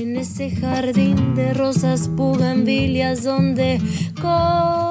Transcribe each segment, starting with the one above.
En ese jardín de rosas pugambilias donde compartimos.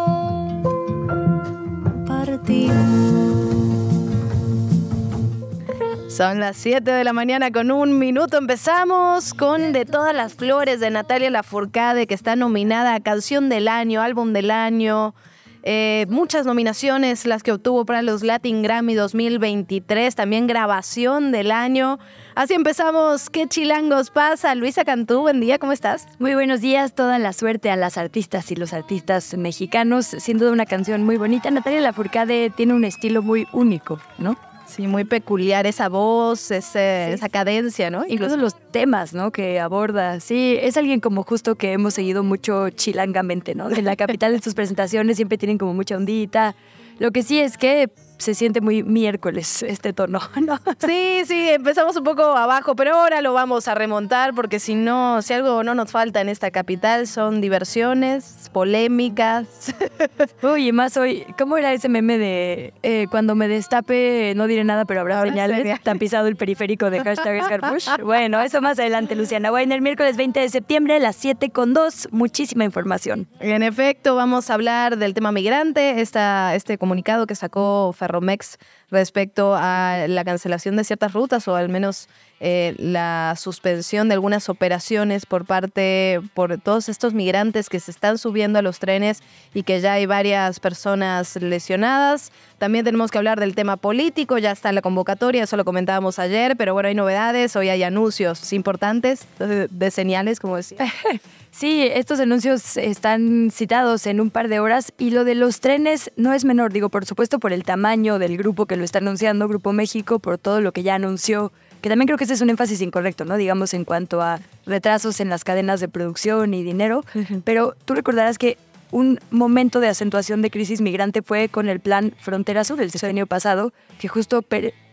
Son las 7 de la mañana con un minuto. Empezamos con De todas las flores de Natalia Lafourcade, que está nominada a Canción del Año, Álbum del Año. Eh, muchas nominaciones las que obtuvo para los Latin Grammy 2023, también grabación del año. Así empezamos. ¿Qué chilangos pasa? Luisa Cantú, buen día, ¿cómo estás? Muy buenos días, toda la suerte a las artistas y los artistas mexicanos. Sin duda una canción muy bonita. Natalia Lafourcade tiene un estilo muy único, ¿no? Sí, muy peculiar esa voz, ese, esa cadencia, ¿no? Incluso los temas, ¿no? Que aborda. Sí, es alguien como justo que hemos seguido mucho chilangamente, ¿no? En la capital de sus presentaciones siempre tienen como mucha ondita. Lo que sí es que se siente muy miércoles este tono, ¿no? Sí, sí, empezamos un poco abajo, pero ahora lo vamos a remontar porque si no, si algo no nos falta en esta capital son diversiones, polémicas. Uy, y más hoy, ¿cómo era ese meme de eh, cuando me destape no diré nada, pero habrá señales? Tan pisado el periférico de hashtag Scarpush. Bueno, eso más adelante, Luciana. Bueno, el miércoles 20 de septiembre a las 7 con 2, muchísima información. En efecto, vamos a hablar del tema migrante, esta, este comunicado que sacó Ferromex respecto a la cancelación de ciertas rutas o al menos eh, la suspensión de algunas operaciones por parte, por todos estos migrantes que se están subiendo a los trenes y que ya hay varias personas lesionadas. También tenemos que hablar del tema político, ya está la convocatoria, eso lo comentábamos ayer, pero bueno, hay novedades, hoy hay anuncios importantes de, de señales, como decía. Sí, estos anuncios están citados en un par de horas y lo de los trenes no es menor, digo, por supuesto por el tamaño del grupo que lo está anunciando, Grupo México, por todo lo que ya anunció, que también creo que ese es un énfasis incorrecto, ¿no? Digamos en cuanto a retrasos en las cadenas de producción y dinero, pero tú recordarás que un momento de acentuación de crisis migrante fue con el plan Frontera Sur del año pasado, que justo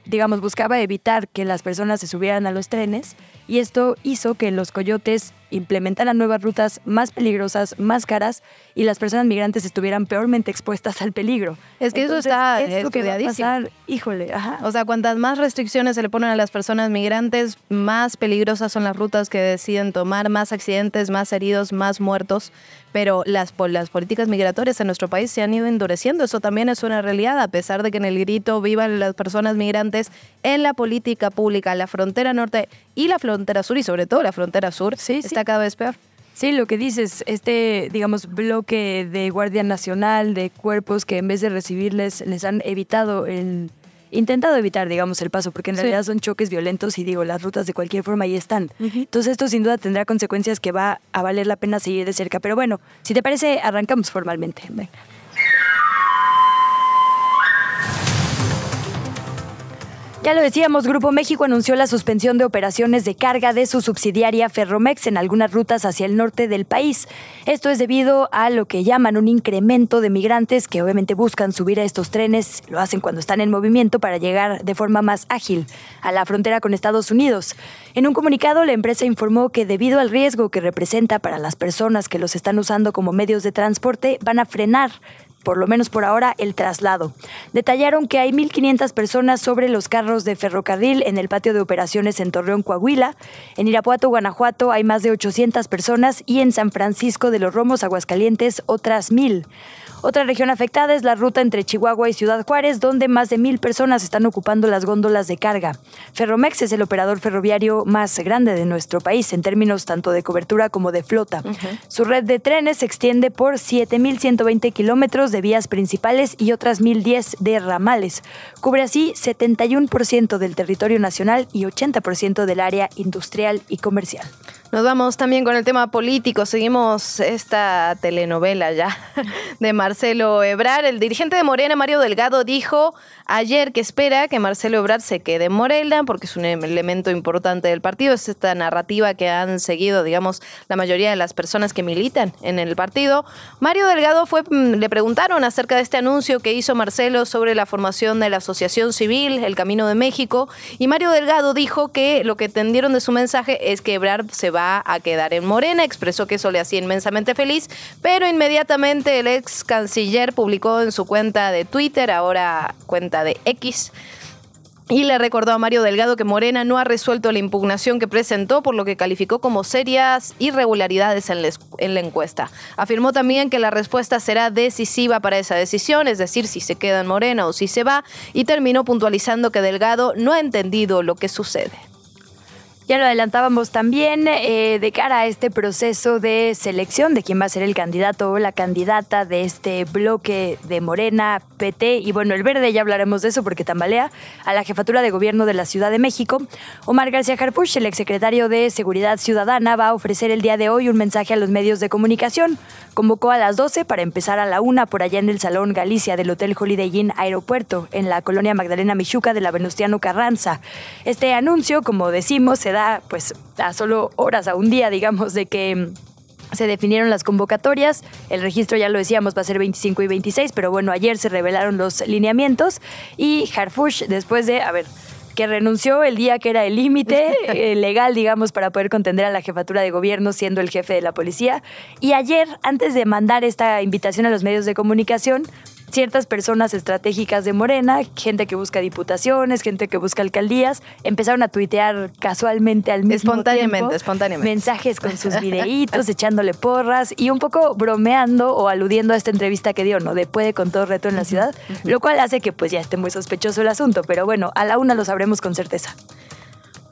digamos, buscaba evitar que las personas se subieran a los trenes y esto hizo que los coyotes implementaran nuevas rutas más peligrosas, más caras y las personas migrantes estuvieran peormente expuestas al peligro. Es que eso está esto que va a pasar, híjole, ajá. O sea, cuantas más restricciones se le ponen a las personas migrantes, más peligrosas son las rutas que deciden tomar, más accidentes, más heridos, más muertos. Pero las, las políticas migratorias en nuestro país se han ido endureciendo. Eso también es una realidad, a pesar de que en el grito vivan las personas migrantes en la política pública, la frontera norte y la frontera sur, y sobre todo la frontera sur, sí, está cada vez peor. Sí, lo que dices, este, digamos, bloque de Guardia Nacional, de cuerpos que en vez de recibirles, les han evitado el, intentado evitar, digamos, el paso, porque en realidad son choques violentos y digo, las rutas de cualquier forma ahí están. Entonces esto sin duda tendrá consecuencias que va a valer la pena seguir de cerca. Pero bueno, si te parece, arrancamos formalmente. Venga. Ya lo decíamos, Grupo México anunció la suspensión de operaciones de carga de su subsidiaria Ferromex en algunas rutas hacia el norte del país. Esto es debido a lo que llaman un incremento de migrantes que obviamente buscan subir a estos trenes, lo hacen cuando están en movimiento para llegar de forma más ágil a la frontera con Estados Unidos. En un comunicado, la empresa informó que debido al riesgo que representa para las personas que los están usando como medios de transporte, van a frenar por lo menos por ahora, el traslado. Detallaron que hay 1.500 personas sobre los carros de ferrocarril en el patio de operaciones en Torreón, Coahuila. En Irapuato, Guanajuato, hay más de 800 personas y en San Francisco de los Romos, Aguascalientes, otras 1.000. Otra región afectada es la ruta entre Chihuahua y Ciudad Juárez, donde más de mil personas están ocupando las góndolas de carga. Ferromex es el operador ferroviario más grande de nuestro país en términos tanto de cobertura como de flota. Su red de trenes se extiende por 7.120 kilómetros de vías principales y otras 1.010 de ramales. Cubre así 71% del territorio nacional y 80% del área industrial y comercial. Nos vamos también con el tema político. Seguimos esta telenovela ya de Marcelo Ebrar. El dirigente de Morena, Mario Delgado, dijo ayer que espera que Marcelo Ebrard se quede en Morena porque es un elemento importante del partido. Es esta narrativa que han seguido, digamos, la mayoría de las personas que militan en el partido. Mario Delgado fue, mm, le preguntaron acerca de este anuncio que hizo Marcelo sobre la formación de la Asociación Civil, El Camino de México, y Mario Delgado dijo que lo que entendieron de su mensaje es que Ebrard se va a quedar en Morena. Expresó que eso le hacía inmensamente feliz, pero inmediatamente el ex canciller publicó en su cuenta de Twitter, ahora cuenta de X. Y le recordó a Mario Delgado que Morena no ha resuelto la impugnación que presentó, por lo que calificó como serias irregularidades en la, encuesta. Afirmó también que la respuesta será decisiva para esa decisión, es decir, si se queda en Morena o si se va, y terminó puntualizando que Delgado no ha entendido lo que sucede. Ya lo adelantábamos también eh, de cara a este proceso de selección de quién va a ser el candidato o la candidata de este bloque de Morena, PT y bueno, el verde, ya hablaremos de eso porque tambalea, a la jefatura de gobierno de la Ciudad de México. Omar García Harfuch, el exsecretario de Seguridad Ciudadana, va a ofrecer el día de hoy un mensaje a los medios de comunicación. Convocó a las 12 para empezar a la una por allá en el Salón Galicia del Hotel Holiday Inn Aeropuerto, en la colonia Magdalena Michuca de la Venustiano Carranza. Este anuncio, como decimos, se pues a solo horas, a un día, digamos, de que mm, se definieron las convocatorias. El registro, ya lo decíamos, va a ser 25 y 26, pero bueno, ayer se revelaron los lineamientos y Harfush, después de, a ver, que renunció el día que era el límite eh, legal, digamos, para poder contender a la jefatura de gobierno siendo el jefe de la policía. Y ayer, antes de mandar esta invitación a los medios de comunicación, ciertas personas estratégicas de Morena, gente que busca diputaciones, gente que busca alcaldías, empezaron a tuitear casualmente al mismo espontáneamente, tiempo. Espontáneamente, Mensajes con sus videitos, echándole porras y un poco bromeando o aludiendo a esta entrevista que dio, ¿no? De puede con todo reto en la ciudad, lo cual hace que pues ya esté muy sospechoso el asunto, pero bueno, a la una lo sabremos con certeza.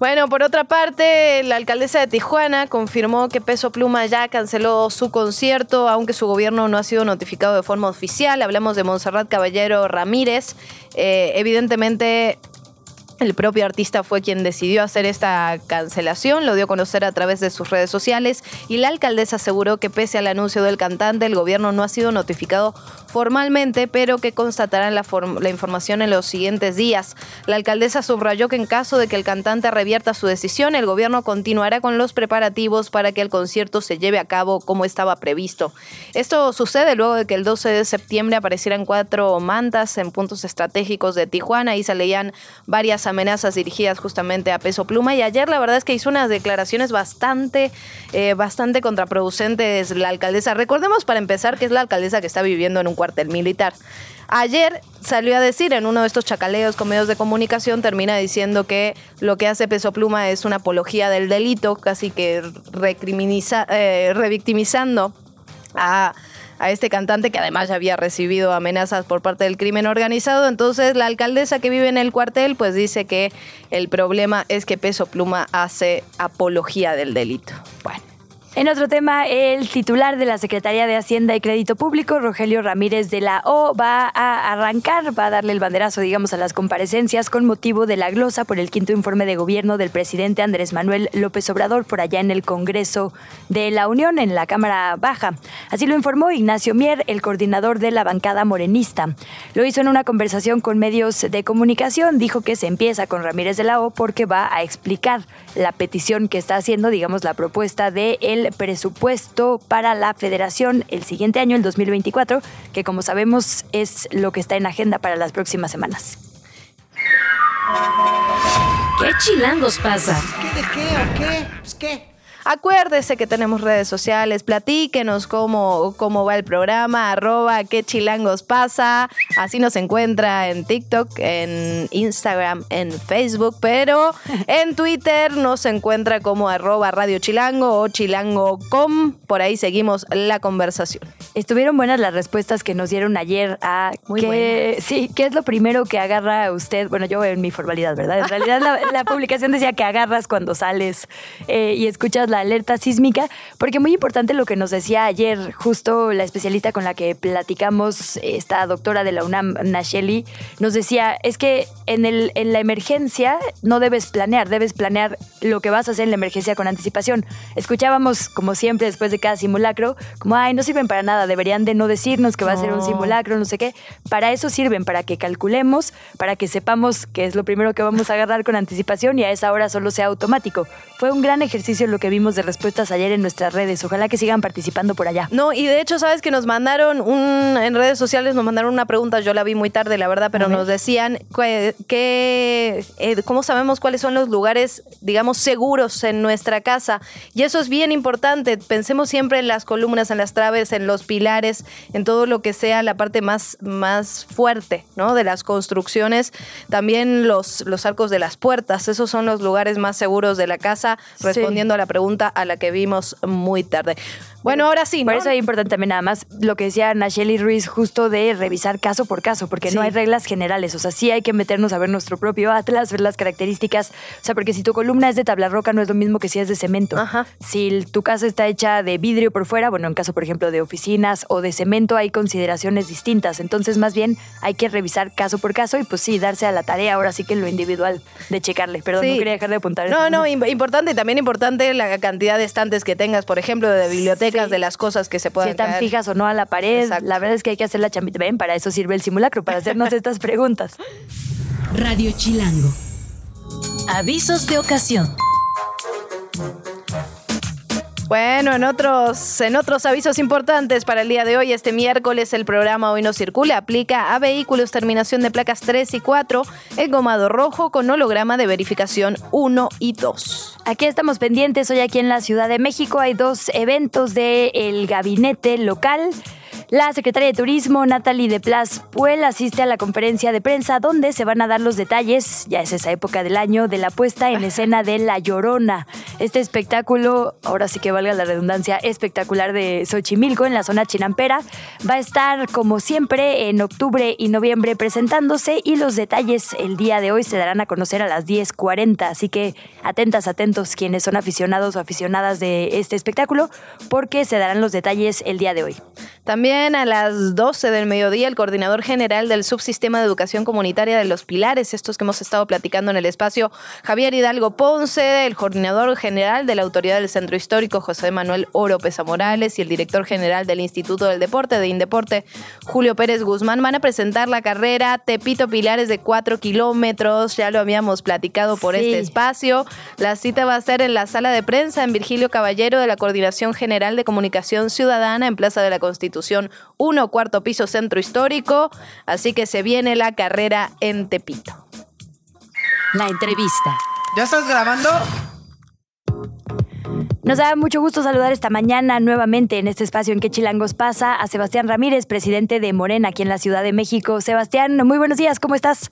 Bueno, por otra parte, la alcaldesa de Tijuana confirmó que Peso Pluma ya canceló su concierto, aunque su gobierno no ha sido notificado de forma oficial. Hablamos de Montserrat Caballero Ramírez. Eh, evidentemente, el propio artista fue quien decidió hacer esta cancelación, lo dio a conocer a través de sus redes sociales y la alcaldesa aseguró que pese al anuncio del cantante, el gobierno no ha sido notificado formalmente, pero que constatarán la, la, información en los siguientes días. La alcaldesa subrayó que en caso de que el cantante revierta su decisión, el gobierno continuará con los preparativos para que el concierto se lleve a cabo como estaba previsto. Esto sucede luego de que el 12 de septiembre aparecieran cuatro mantas en puntos estratégicos de Tijuana y se leían varias dirigidas justamente a Peso Pluma y ayer la verdad es que hizo unas declaraciones bastante, eh, bastante contraproducentes la alcaldesa. Recordemos para empezar que es la alcaldesa que está viviendo en un cuartel militar. Ayer salió a decir en uno de estos chacaleos con medios de comunicación, termina diciendo que lo que hace Peso Pluma es una apología del delito, casi que eh, revictimizando a a este cantante que además ya había recibido amenazas por parte del crimen organizado. Entonces la alcaldesa que vive en el cuartel pues dice que el problema es que Peso Pluma hace apología del delito. Bueno. En otro tema, el titular de la Secretaría de Hacienda y Crédito Público, Rogelio Ramírez de la O, va a arrancar, va a darle el banderazo, digamos, a las comparecencias con motivo de la glosa por el quinto informe de gobierno del presidente Andrés Manuel López Obrador por allá en el Congreso de la Unión, en la Cámara Baja. Así lo informó Ignacio Mier, el coordinador de la bancada morenista. Lo hizo en una conversación con medios de comunicación. Dijo que se empieza con Ramírez de la O porque va a explicar la petición que está haciendo, digamos, la propuesta de el presupuesto para la federación el siguiente año, el 2024, que como sabemos es lo que está en agenda para las próximas semanas. ¿Qué chilangos pasa? ¿Qué de qué o qué? Pues qué. Acuérdese que tenemos redes sociales, platíquenos cómo, cómo va el programa, arroba qué chilangos pasa. Así nos encuentra en TikTok, en Instagram, en Facebook, pero en Twitter nos encuentra como arroba Radio Chilango o chilango.com. Por ahí seguimos la conversación. Estuvieron buenas las respuestas que nos dieron ayer a Muy qué, sí, qué es lo primero que agarra usted. Bueno, yo en mi formalidad, ¿verdad? En realidad la, publicación decía que agarras cuando sales eh, y escuchas la alerta sísmica, porque muy importante lo que nos decía ayer justo la especialista con la que platicamos, esta doctora de la UNAM, Nacheli, nos decía, es que en, el, en la emergencia no debes planear, debes planear lo que vas a hacer en la emergencia con anticipación. Escuchábamos, como siempre, después de cada simulacro, como, ay, no sirven para nada, deberían de no decirnos que va a ser un simulacro, no sé qué. Para eso sirven, para que calculemos, para que sepamos qué es lo primero que vamos a agarrar con anticipación y a esa hora solo sea automático. Fue un gran ejercicio lo que vimos de respuestas ayer en nuestras redes. Ojalá que sigan participando por allá. No, y de hecho, sabes que nos mandaron un, en redes sociales, nos mandaron una pregunta, yo la vi muy tarde, la verdad, pero nos decían que, eh, cómo sabemos cuáles son los lugares, digamos, seguros en nuestra casa. Y eso es bien importante. Pensemos siempre en las columnas, en las traves, en los pilares, en todo lo que sea la parte más, más fuerte, ¿no? De las construcciones. También los, los arcos de las puertas. Esos son los lugares más seguros de la casa, respondiendo a la pregunta a la que vimos muy tarde. Bueno, ahora sí. Por eso es importante también nada más lo que decía Nacheli Ruiz, justo de revisar caso por caso, porque no hay reglas generales. O sea, sí hay que meternos a ver nuestro propio atlas, ver las características. O sea, porque si tu columna es de tabla roca, no es lo mismo que si es de cemento. Ajá. Si tu casa está hecha de vidrio por fuera, bueno, en caso, por ejemplo, de oficinas o de cemento, hay consideraciones distintas. Entonces, más bien, hay que revisar caso por caso y, pues sí, darse a la tarea, ahora sí que en lo individual, de checarle. Perdón, no quería dejar de apuntar. No, no, importante y también importante la cantidad de estantes que tengas, por ejemplo, de biblioteca de las cosas que se pueden Si están fijas o no a la pared. La verdad es que hay que hacer la chambita. Ven, para eso sirve el simulacro, para hacernos estas preguntas. Radio Chilango. Avisos de ocasión. Bueno, en otros, en otros avisos importantes para el día de hoy, este miércoles el programa Hoy no circula aplica a vehículos terminación de placas 3 y 4 el gomado rojo con holograma de verificación 1 y 2. Aquí estamos pendientes, hoy aquí en la Ciudad de México hay dos eventos del gabinete local. La secretaria de Turismo, Natalie de Plas Puel, asiste a la conferencia de prensa donde se van a dar los detalles, ya es esa época del año, de la puesta en escena de La Llorona. Este espectáculo, ahora sí que valga la redundancia, espectacular de Xochimilco en la zona chinampera, va a estar como siempre en octubre y noviembre presentándose y los detalles el día de hoy se darán a conocer a las 10.40, así que atentas, atentos quienes son aficionados o aficionadas de este espectáculo porque se darán los detalles el día de hoy. También a las 12 del mediodía, el coordinador general del Subsistema de Educación Comunitaria de los Pilares, estos que hemos estado platicando en el espacio, Javier Hidalgo Ponce, el coordinador general de la Autoridad del Centro Histórico, José Manuel Oro Pesa Morales, y el director general del Instituto del Deporte, de Indeporte, Julio Pérez Guzmán, van a presentar la carrera Tepito Pilares de 4 kilómetros. Ya lo habíamos platicado por este espacio. La cita va a ser en la sala de prensa en Virgilio Caballero de la Coordinación General de Comunicación Ciudadana en Plaza de la Constitución Constitución 1, cuarto piso centro histórico. Así que se viene la carrera en Tepito. La entrevista. ¿Ya estás grabando? Nos da mucho gusto saludar esta mañana nuevamente en este espacio en que Chilangos pasa a Sebastián Ramírez, presidente de Morena aquí en la Ciudad de México. Sebastián, muy buenos días, ¿cómo estás?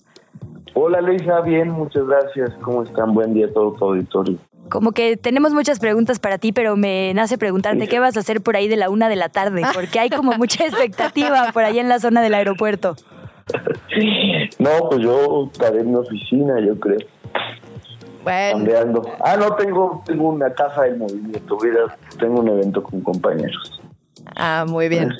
Hola Luisa, bien, muchas gracias. ¿Cómo están? Buen día a todo tu auditorio como que tenemos muchas preguntas para ti, pero me nace preguntarte qué vas a hacer por ahí de la una de la tarde, porque hay como mucha expectativa por ahí en la zona del aeropuerto. No, pues yo estaré en mi oficina, yo creo. Bueno. Ah, no, tengo, tengo una casa de movimiento, tengo un evento con compañeros. Ah, muy bien.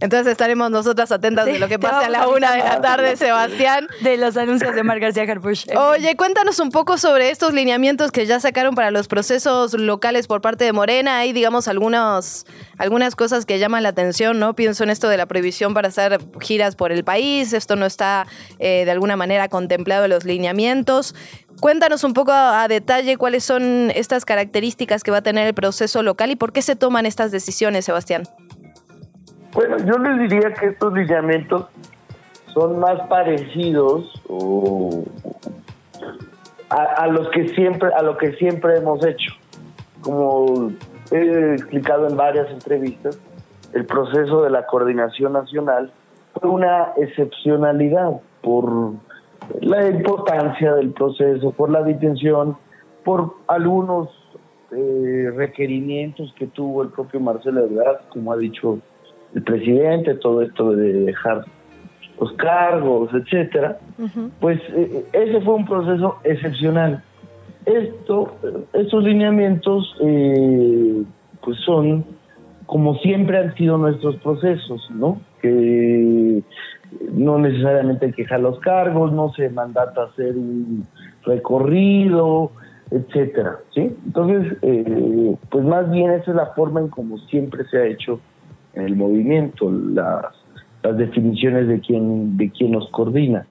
Entonces estaremos nosotras atentas de lo que pase a la una de la tarde, Sebastián. De los anuncios de Mar García Harpush. Oye, cuéntanos un poco sobre estos lineamientos que ya sacaron para los procesos locales por parte de Morena. Hay, digamos, algunos, algunas cosas que llaman la atención, ¿no? Pienso en esto de la prohibición para hacer giras por el país. Esto no está eh, de alguna manera contemplado en los lineamientos. Cuéntanos un poco a, detalle cuáles son estas características que va a tener el proceso local y por qué se toman estas decisiones, Sebastián. Bueno, yo les diría que estos lineamientos son más parecidos a, los que siempre a lo que siempre hemos hecho. Como he explicado en varias entrevistas, el proceso de la coordinación nacional fue una excepcionalidad por la importancia del proceso, por la detención, por algunos eh, requerimientos que tuvo el propio Marcelo Ebrard, como ha dicho el presidente, todo esto de dejar los cargos, etcétera, pues eh, ese fue un proceso excepcional. esto, estos lineamientos eh, pues son como siempre han sido nuestros procesos, ¿no? Que no necesariamente hay que dejar los cargos, no se mandata hacer un recorrido, etcétera, ¿sí? Entonces, eh, pues más bien esa es la forma en como siempre se ha hecho el movimiento, las, las definiciones de quién, de quién nos coordina.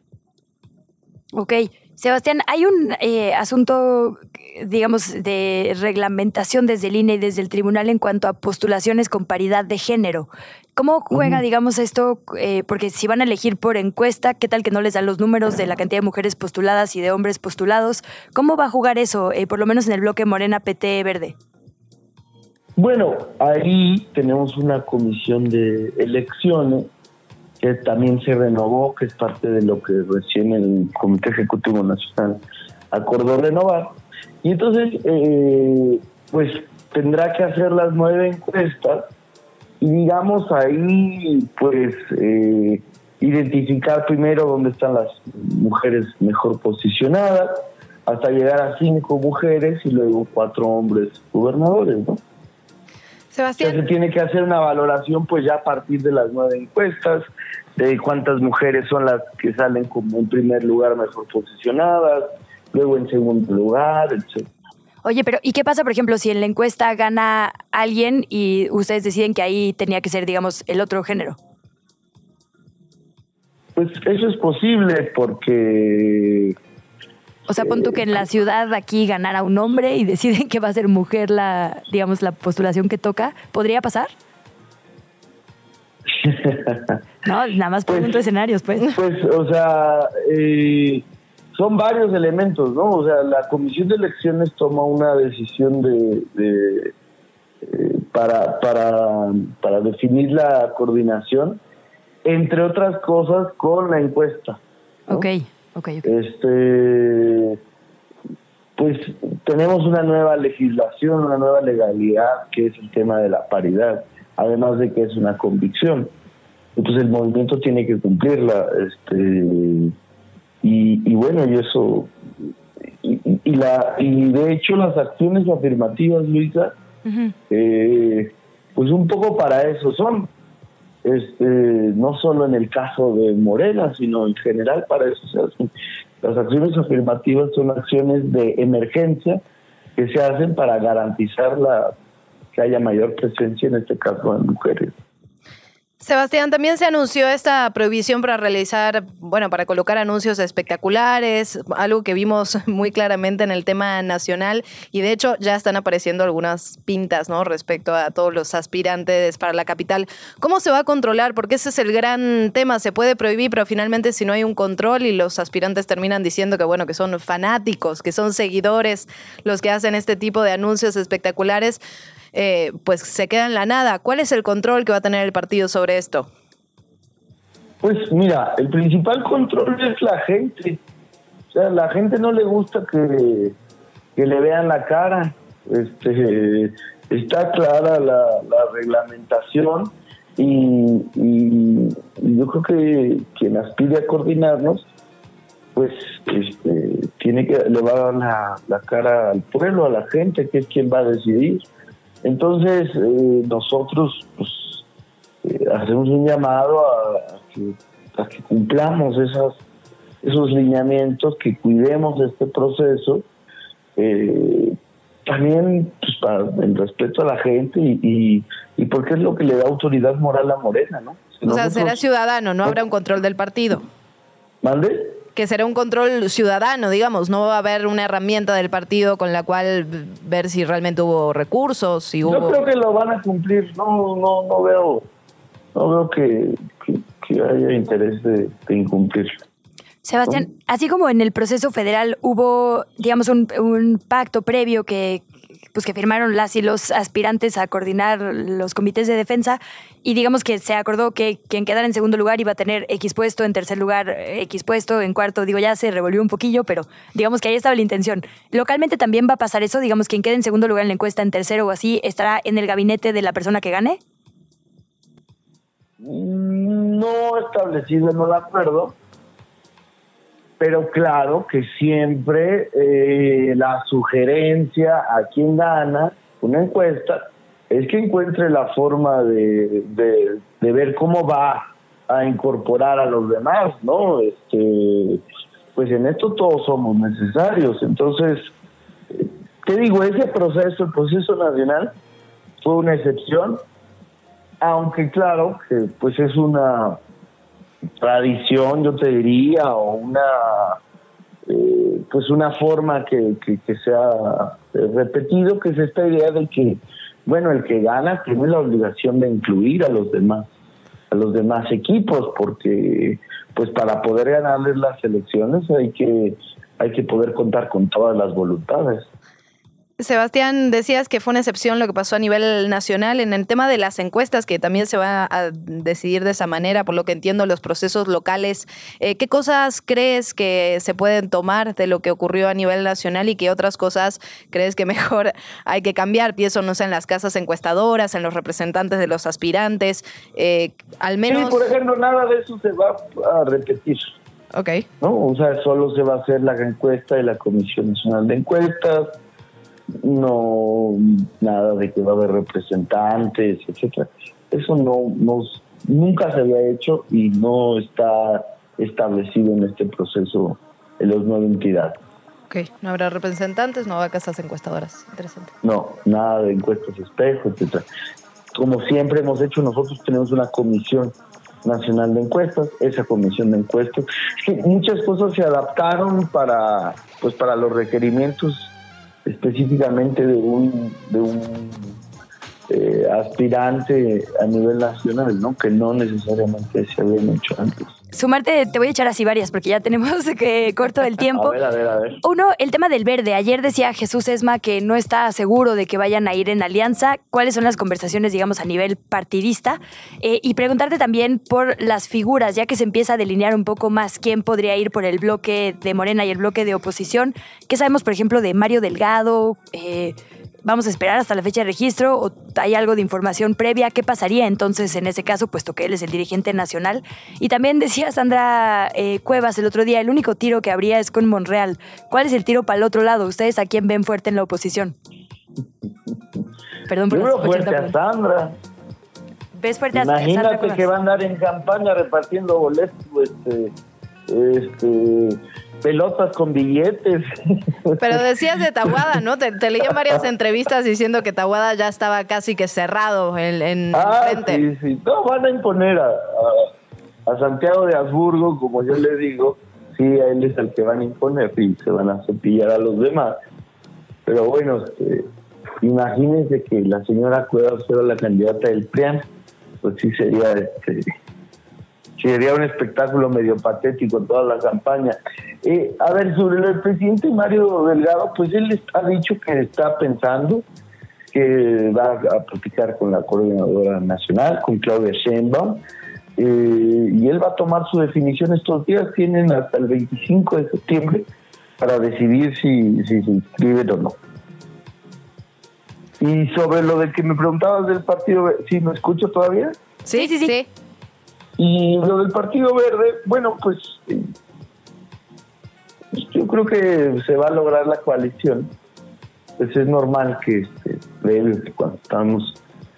Ok. Sebastián, hay un eh, asunto, digamos, de reglamentación desde el INE y desde el tribunal en cuanto a postulaciones con paridad de género. ¿Cómo juega, digamos, esto? Eh, porque si van a elegir por encuesta, ¿qué tal que no les dan los números de la cantidad de mujeres postuladas y de hombres postulados? ¿Cómo va a jugar eso, eh, por lo menos en el bloque Morena PT Verde? Bueno, ahí tenemos una comisión de elecciones que también se renovó, que es parte de lo que recién el Comité Ejecutivo Nacional acordó renovar. Y entonces, eh, pues tendrá que hacer las nueve encuestas y digamos ahí, pues, eh, identificar primero dónde están las mujeres mejor posicionadas, hasta llegar a cinco mujeres y luego cuatro hombres gobernadores, ¿no? Sebastián. se tiene que hacer una valoración pues ya a partir de las nueve encuestas, de cuántas mujeres son las que salen como en primer lugar mejor posicionadas, luego en segundo lugar, etc. Oye, pero ¿y qué pasa, por ejemplo, si en la encuesta gana alguien y ustedes deciden que ahí tenía que ser, digamos, el otro género? Pues eso es posible porque o sea, pon tú que en la ciudad aquí ganara un hombre y deciden que va a ser mujer la, digamos, la postulación que toca. ¿Podría pasar? no, nada más pregunto pues, escenarios, pues. Pues, o sea, eh, son varios elementos, ¿no? O sea, la comisión de elecciones toma una decisión de, eh, para, para, para definir la coordinación, entre otras cosas, con la encuesta. Ok. Este, pues tenemos una nueva legislación, una nueva legalidad que es el tema de la paridad, además de que es una convicción. Entonces el movimiento tiene que cumplirla, este, y, bueno, y eso, y, la, y de hecho las acciones afirmativas, Luisa, eh, pues un poco para eso son, este, no solo en el caso de Morena, sino en general para eso se hacen. Las acciones afirmativas son acciones de emergencia que se hacen para garantizar la que haya mayor presencia, en este caso, de mujeres. Sebastián, también se anunció esta prohibición para realizar, bueno, para colocar anuncios espectaculares, algo que vimos muy claramente en el tema nacional y de hecho ya están apareciendo algunas pintas, ¿no? Respecto a todos los aspirantes para la capital. ¿Cómo se va a controlar? Porque ese es el gran tema, se puede prohibir, pero finalmente si no hay un control y los aspirantes terminan diciendo que, bueno, que son fanáticos, que son seguidores los que hacen este tipo de anuncios espectaculares, eh, pues se queda en la nada. ¿Cuál es el control que va a tener el partido sobre esto? Pues mira, el principal control es la gente. O sea, la gente no le gusta que, le vean la cara. Este, está clara la, reglamentación y, yo creo que quien aspire a coordinarnos, pues este, tiene que le va a dar la, la cara al pueblo, a la gente, que es quien va a decidir. Entonces, eh, nosotros pues, eh, hacemos un llamado a, que, cumplamos esas, esos lineamientos, que cuidemos este proceso, eh, también pues, para el respeto a la gente y, y, porque es lo que le da autoridad moral a Morena, ¿no? o sea, será ciudadano, no habrá un control del partido. ¿Mande? Que será un control ciudadano, digamos, no va a haber una herramienta del partido con la cual ver si realmente hubo recursos, si hubo... Yo creo que lo van a cumplir, no, no, no veo, no veo que, haya interés de, de incumplir. Sebastián, así como en el proceso federal hubo, digamos, un, un pacto previo que, pues que firmaron las y los aspirantes a coordinar los comités de defensa y digamos que se acordó que quien quedara en segundo lugar iba a tener X puesto, en tercer lugar X puesto, en cuarto, digo, ya se revolvió un poquillo, pero digamos que ahí estaba la intención. Localmente también va a pasar eso, digamos, quien quede en segundo lugar en la encuesta, en tercero o así, estará en el gabinete de la persona que gane. No establecido, no de acuerdo, pero claro que siempre eh, la sugerencia a quien gana una encuesta es que encuentre la forma de, de, ver cómo va a incorporar a los demás, ¿no? Este, pues en esto todos somos necesarios. Entonces, te digo, ese proceso, el proceso nacional, fue una excepción, aunque claro que pues es una tradición, yo te diría, o una eh, pues una forma que, que, se ha repetido, que es esta idea de que, bueno, el que gana tiene la obligación de incluir a los demás, a los demás equipos, porque pues para poder ganarles las elecciones hay que hay que poder contar con todas las voluntades. Sebastián, decías que fue una excepción lo que pasó a nivel nacional en el tema de las encuestas, que también se va a decidir de esa manera, por lo que entiendo, los procesos locales. Eh, ¿Qué cosas crees que se pueden tomar de lo que ocurrió a nivel nacional y qué otras cosas crees que mejor hay que cambiar? Pienso, no sé, en las casas encuestadoras, en los representantes de los aspirantes, eh, al menos... Sí, por ejemplo, nada de eso se va a repetir. Ok. ¿no? O sea, solo se va a hacer la encuesta de la Comisión Nacional de Encuestas no nada de que va a haber representantes, etcétera. Eso no, no nunca se había hecho y no está establecido en este proceso en las nueve entidades. Ok, no habrá representantes, no habrá casas encuestadoras. Interesante. No, nada de encuestas espejos, etcétera. Como siempre hemos hecho, nosotros tenemos una comisión nacional de encuestas, esa comisión de encuestas. que muchas cosas se adaptaron para, pues, para los requerimientos específicamente de un, de un eh, aspirante a nivel nacional, ¿no? que no necesariamente se habían hecho antes. Sumarte, te voy a echar así varias porque ya tenemos que corto el tiempo. A ver, a ver, a ver. Uno, el tema del verde. Ayer decía Jesús Esma que no está seguro de que vayan a ir en alianza. ¿Cuáles son las conversaciones, digamos, a nivel partidista? Eh, y preguntarte también por las figuras, ya que se empieza a delinear un poco más quién podría ir por el bloque de Morena y el bloque de oposición. ¿Qué sabemos, por ejemplo, de Mario Delgado? Eh, vamos a esperar hasta la fecha de registro o hay algo de información previa? ¿Qué pasaría entonces en ese caso, puesto que él es el dirigente nacional? Y también decía Sandra eh, Cuevas el otro día, el único tiro que habría es con Monreal. ¿Cuál es el tiro para el otro lado? ¿Ustedes a quién ven fuerte en la oposición? Perdón por Yo fuerte a Sandra. ¿Ves fuerte a Sandra Imagínate que va a andar en campaña repartiendo boletos, este, este pelotas con billetes. Pero decías de Tahuada, ¿no? Te, leí en varias entrevistas diciendo que Tahuada ya estaba casi que cerrado en, en ah, Sí, sí. No, van a imponer a, a, Santiago de Habsburgo, como yo le digo. Sí, a él es el que van a imponer y se van a cepillar a los demás. Pero bueno, este, imagínense que la señora Cuevas fuera la candidata del PRIAN, pues sí sería este sería un espectáculo medio patético toda la campaña. Eh, a ver, sobre el presidente Mario Delgado, pues él ha dicho que está pensando que va a platicar con la coordinadora nacional, con Claudia Sheinbaum, eh, y él va a tomar su definición estos días, tienen hasta el 25 de septiembre para decidir si, si se inscriben o no. Y sobre lo de que me preguntabas del partido, ¿sí me escucho todavía? sí, sí. sí. Y lo del Partido Verde, bueno, pues yo creo que se va a lograr la coalición. Pues es normal que este, cuando estamos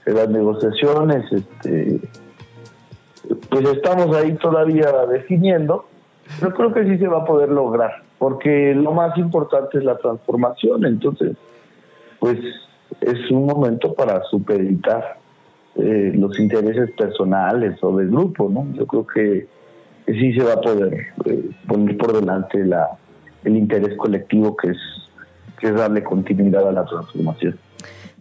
en las negociaciones, este, pues estamos ahí todavía definiendo, pero creo que sí se va a poder lograr, porque lo más importante es la transformación, entonces, pues es un momento para supeditar eh, los intereses personales o del grupo, ¿no? Yo creo que, sí se va a poder eh, poner por delante la, el interés colectivo que es, que es darle continuidad a la transformación.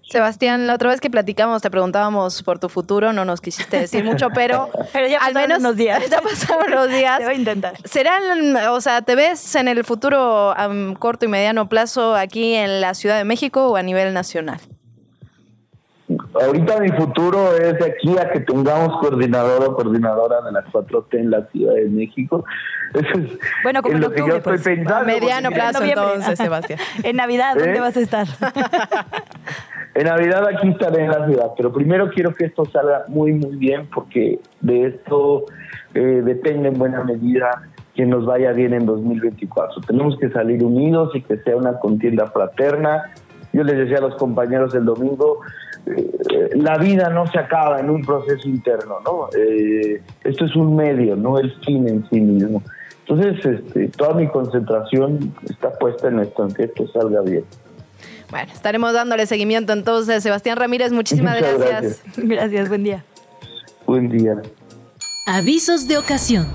Sebastián, la otra vez que platicamos te preguntábamos por tu futuro, no nos quisiste decir mucho, pero, pero ya al menos unos días. Ya pasaron unos días. Te voy a intentar. ¿Serán, o sea, te ves en el futuro a corto y mediano plazo aquí en la Ciudad de México o a nivel nacional? Ahorita mi futuro es de aquí a que tengamos coordinador o coordinadora de las 4T en la Ciudad de México. Eso es bueno, como lo que yo estoy pues. pensando. A mediano plazo entonces, Sebastián. en Navidad, ¿dónde ¿Eh? vas a estar? en Navidad aquí estaré en la ciudad, pero primero quiero que esto salga muy, muy bien porque de esto eh, depende en buena medida que nos vaya bien en 2024. Tenemos que salir unidos y que sea una contienda fraterna. Yo les decía a los compañeros el domingo, eh, la vida no se acaba en un proceso interno, ¿no? Eh, esto es un medio, no el fin en sí mismo. Entonces, este, toda mi concentración está puesta en esto, en que esto salga bien. Bueno, estaremos dándole seguimiento entonces. Sebastián Ramírez, muchísimas gracias. gracias. buen día. Buen día. Avisos de ocasión.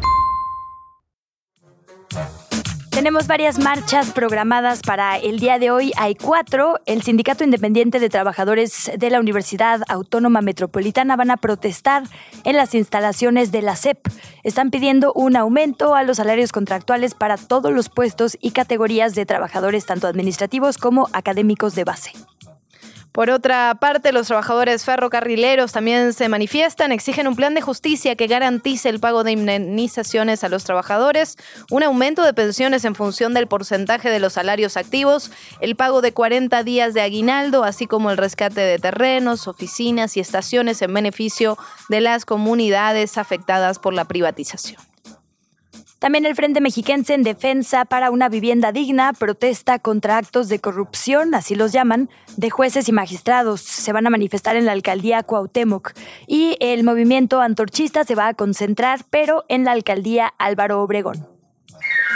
Tenemos varias marchas programadas para el día de hoy. Hay cuatro. El Sindicato Independiente de Trabajadores de la Universidad Autónoma Metropolitana van a protestar en las instalaciones de la SEP. Están pidiendo un aumento a los salarios contractuales para todos los puestos y categorías de trabajadores, tanto administrativos como académicos de base. Por otra parte, los trabajadores ferrocarrileros también se manifiestan, exigen un plan de justicia que garantice el pago de indemnizaciones a los trabajadores, un aumento de pensiones en función del porcentaje de los salarios activos, el pago de 40 días de aguinaldo, así como el rescate de terrenos, oficinas y estaciones en beneficio de las comunidades afectadas por la privatización. También el Frente Mexiquense en Defensa para una Vivienda Digna protesta contra actos de corrupción, así los llaman, de jueces y magistrados. Se van a manifestar en la alcaldía Cuauhtémoc. Y el movimiento antorchista se va a concentrar, pero en la alcaldía Álvaro Obregón.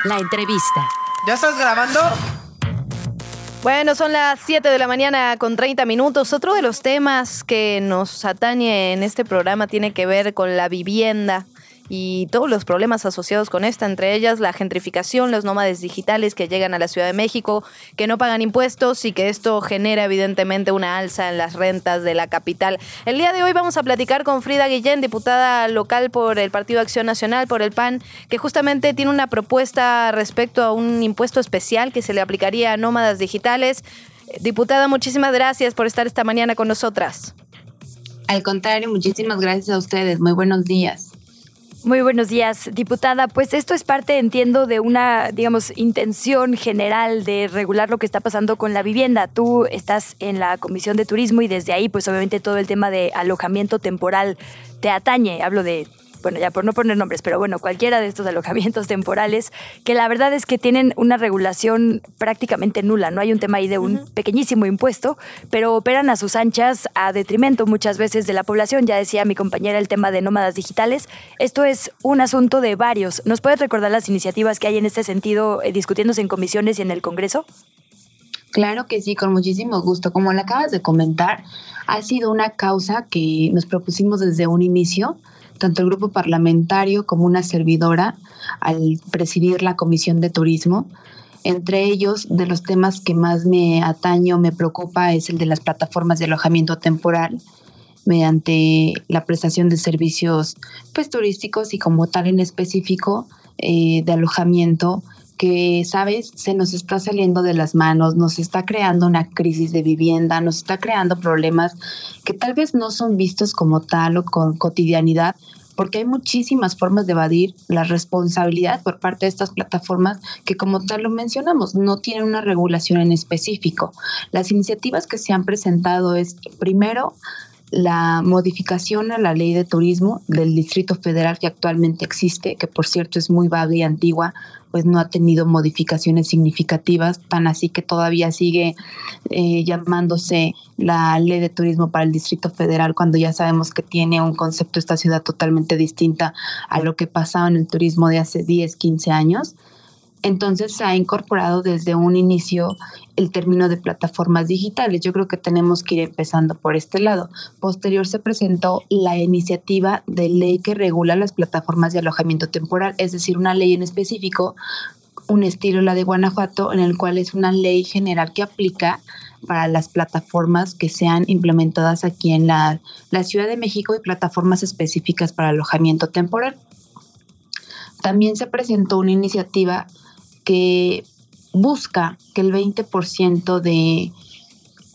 La entrevista. ¿Ya estás grabando? Bueno, son las 7 de la mañana con 30 minutos. Otro de los temas que nos atañe en este programa tiene que ver con la vivienda y todos los problemas asociados con esta, entre ellas la gentrificación, los nómades digitales que llegan a la Ciudad de México, que no pagan impuestos y que esto genera evidentemente una alza en las rentas de la capital. El día de hoy vamos a platicar con Frida Guillén, diputada local por el Partido Acción Nacional, por el PAN, que justamente tiene una propuesta respecto a un impuesto especial que se le aplicaría a nómadas digitales. Diputada, muchísimas gracias por estar esta mañana con nosotras. Al contrario, muchísimas gracias a ustedes. Muy buenos días. Muy buenos días, diputada. Pues esto es parte, entiendo, de una, digamos, intención general de regular lo que está pasando con la vivienda. Tú estás en la Comisión de Turismo y desde ahí, pues obviamente todo el tema de alojamiento temporal te atañe. Hablo de bueno, ya por no poner nombres, pero bueno, cualquiera de estos alojamientos temporales, que la verdad es que tienen una regulación prácticamente nula. No hay un tema ahí de un pequeñísimo impuesto, pero operan a sus anchas a detrimento muchas veces de la población. Ya decía mi compañera el tema de nómadas digitales. Esto es un asunto de varios. ¿Nos puedes recordar las iniciativas que hay en este sentido eh, discutiéndose en comisiones y en el Congreso? Claro que sí, con muchísimo gusto. Como le acabas de comentar, ha sido una causa que nos propusimos desde un inicio tanto el grupo parlamentario como una servidora al presidir la Comisión de Turismo. Entre ellos, de los temas que más me ataño, me preocupa, es el de las plataformas de alojamiento temporal mediante la prestación de servicios pues, turísticos y como tal en específico eh, de alojamiento que, sabes, se nos está saliendo de las manos, nos está creando una crisis de vivienda, nos está creando problemas que tal vez no son vistos como tal o con cotidianidad, porque hay muchísimas formas de evadir la responsabilidad por parte de estas plataformas que, como tal lo mencionamos, no tienen una regulación en específico. Las iniciativas que se han presentado es, primero, la modificación a la ley de turismo del Distrito Federal que actualmente existe, que por cierto es muy vaga y antigua, pues no ha tenido modificaciones significativas, tan así que todavía sigue eh, llamándose la ley de turismo para el Distrito Federal cuando ya sabemos que tiene un concepto esta ciudad totalmente distinta a lo que pasaba en el turismo de hace 10, 15 años. Entonces se ha incorporado desde un inicio el término de plataformas digitales. Yo creo que tenemos que ir empezando por este lado. Posterior se presentó la iniciativa de ley que regula las plataformas de alojamiento temporal, es decir, una ley en específico, un estilo la de Guanajuato, en el cual es una ley general que aplica para las plataformas que sean implementadas aquí en la, la Ciudad de México y plataformas específicas para alojamiento temporal. También se presentó una iniciativa que busca que el 20% de,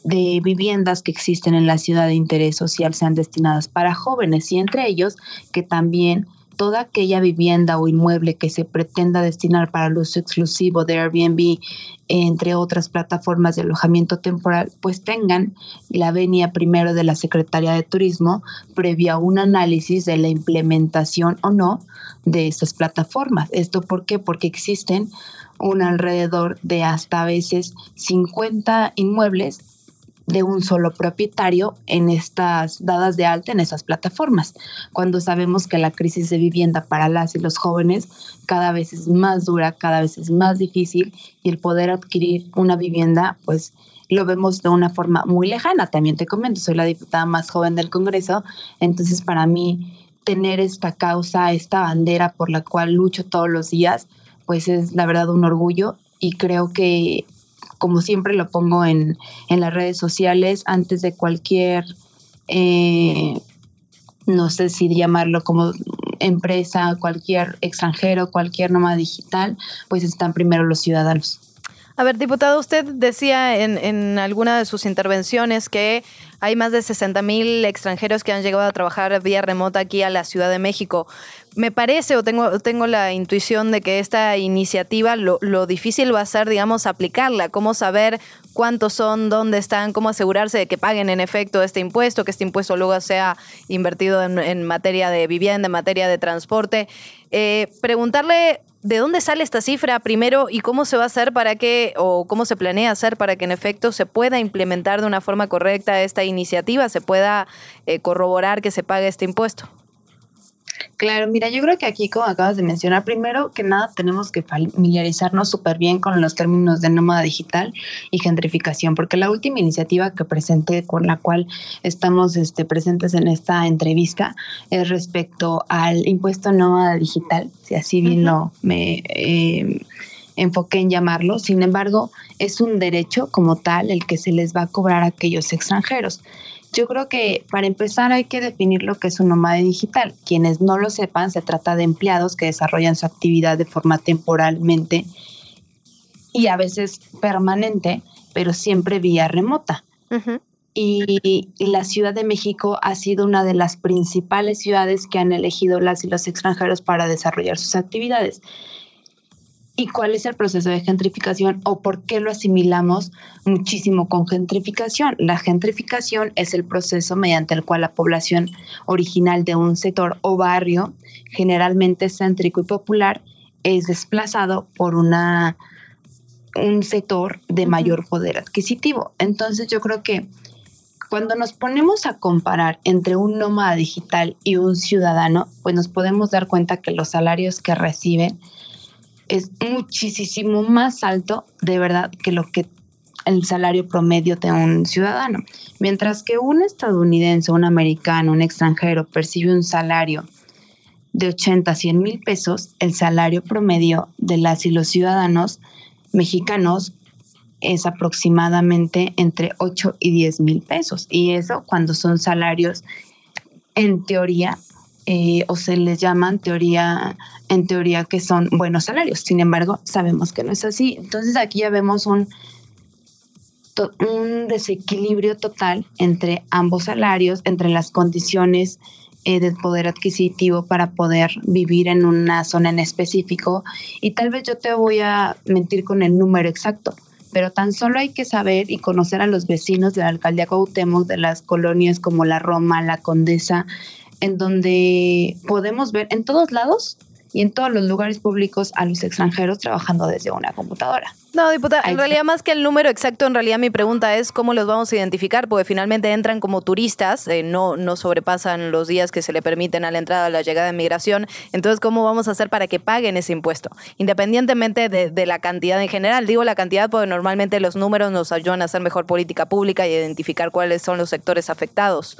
de viviendas que existen en la ciudad de interés social sean destinadas para jóvenes y entre ellos que también toda aquella vivienda o inmueble que se pretenda destinar para el uso exclusivo de Airbnb, entre otras plataformas de alojamiento temporal, pues tengan la venia primero de la Secretaría de Turismo previa a un análisis de la implementación o no de estas plataformas. ¿Esto por qué? Porque existen un alrededor de hasta a veces 50 inmuebles de un solo propietario en estas dadas de alta en esas plataformas, cuando sabemos que la crisis de vivienda para las y los jóvenes cada vez es más dura, cada vez es más difícil y el poder adquirir una vivienda pues lo vemos de una forma muy lejana. También te comento, soy la diputada más joven del Congreso, entonces para mí tener esta causa, esta bandera por la cual lucho todos los días, pues es la verdad un orgullo y creo que como siempre lo pongo en, las redes sociales, antes de cualquier, eh, no sé si llamarlo como empresa, cualquier extranjero, cualquier nómada digital, pues están primero los ciudadanos. A ver, diputado, usted decía en, en alguna de sus intervenciones que hay más de 60 mil extranjeros que han llegado a trabajar vía remota aquí a la Ciudad de México. Me parece o tengo, tengo la intuición de que esta iniciativa lo, lo difícil va a ser, digamos, aplicarla, cómo saber cuántos son, dónde están, cómo asegurarse de que paguen en efecto este impuesto, que este impuesto luego sea invertido en, materia de vivienda, en materia de transporte. Eh, preguntarle ¿De dónde sale esta cifra primero y cómo se va a hacer para que, o cómo se planea hacer para que en efecto se pueda implementar de una forma correcta esta iniciativa, se pueda eh, corroborar que se pague este impuesto? Claro, mira, yo creo que aquí, como acabas de mencionar, primero que nada tenemos que familiarizarnos súper bien con los términos de nómada digital y gentrificación, porque la última iniciativa que presenté, con la cual estamos este, presentes en esta entrevista, es respecto al impuesto nómada digital, si así bien lo me eh, enfoqué en llamarlo. Sin embargo, es un derecho como tal el que se les va a cobrar a aquellos extranjeros. Yo creo que para empezar hay que definir lo que es un nómada digital. Quienes no lo sepan, se trata de empleados que desarrollan su actividad de forma temporalmente y a veces permanente, pero siempre vía remota. y, la Ciudad de México ha sido una de las principales ciudades que han elegido las y los extranjeros para desarrollar sus actividades y cuál es el proceso de gentrificación o por qué lo asimilamos muchísimo con gentrificación. La gentrificación es el proceso mediante el cual la población original de un sector o barrio, generalmente céntrico y popular, es desplazado por una, un sector de mayor poder adquisitivo. Entonces yo creo que cuando nos ponemos a comparar entre un nómada digital y un ciudadano, pues nos podemos dar cuenta que los salarios que reciben es muchísimo más alto de verdad que lo que el salario promedio de un ciudadano. Mientras que un estadounidense, un americano, un extranjero percibe un salario de 80 a 100 mil pesos, el salario promedio de las y los ciudadanos mexicanos es aproximadamente entre 8 y 10 mil pesos. Y eso cuando son salarios en teoría eh, o se les llaman teoría, en teoría que son buenos salarios. Sin embargo, sabemos que no es así. Entonces aquí ya vemos un, un desequilibrio total entre ambos salarios, entre las condiciones eh, del poder adquisitivo para poder vivir en una zona en específico. Y tal vez yo te voy a mentir con el número exacto, pero tan solo hay que saber y conocer a los vecinos de la alcaldía Cuauhtémoc, de las colonias como la Roma, la Condesa, en donde podemos ver en todos lados y en todos los lugares públicos a los extranjeros trabajando desde una computadora. No, diputada, en realidad más que el número exacto, en realidad mi pregunta es cómo los vamos a identificar, porque finalmente entran como turistas, eh, no, no sobrepasan los días que se le permiten a la entrada a la llegada de migración, entonces cómo vamos a hacer para que paguen ese impuesto, independientemente de, de la cantidad en general. Digo la cantidad porque normalmente los números nos ayudan a hacer mejor política pública y identificar cuáles son los sectores afectados.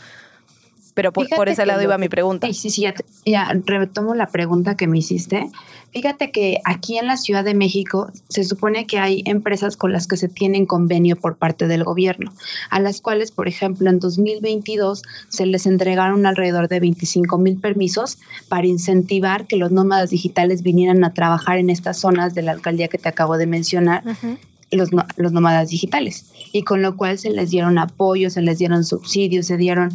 Pero por, ese lado iba mi pregunta. Sí, sí, ya, retomo la pregunta que me hiciste. Fíjate que aquí en la Ciudad de México se supone que hay empresas con las que se tienen convenio por parte del gobierno, a las cuales, por ejemplo, en 2022 se les entregaron alrededor de 25 mil permisos para incentivar que los nómadas digitales vinieran a trabajar en estas zonas de la alcaldía que te acabo de mencionar. Los, los nómadas digitales y con lo cual se les dieron apoyo, se les dieron subsidios, se dieron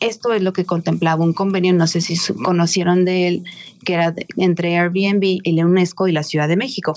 esto es lo que contemplaba un convenio, no sé si conocieron de él, que era entre Airbnb y la UNESCO y la Ciudad de México,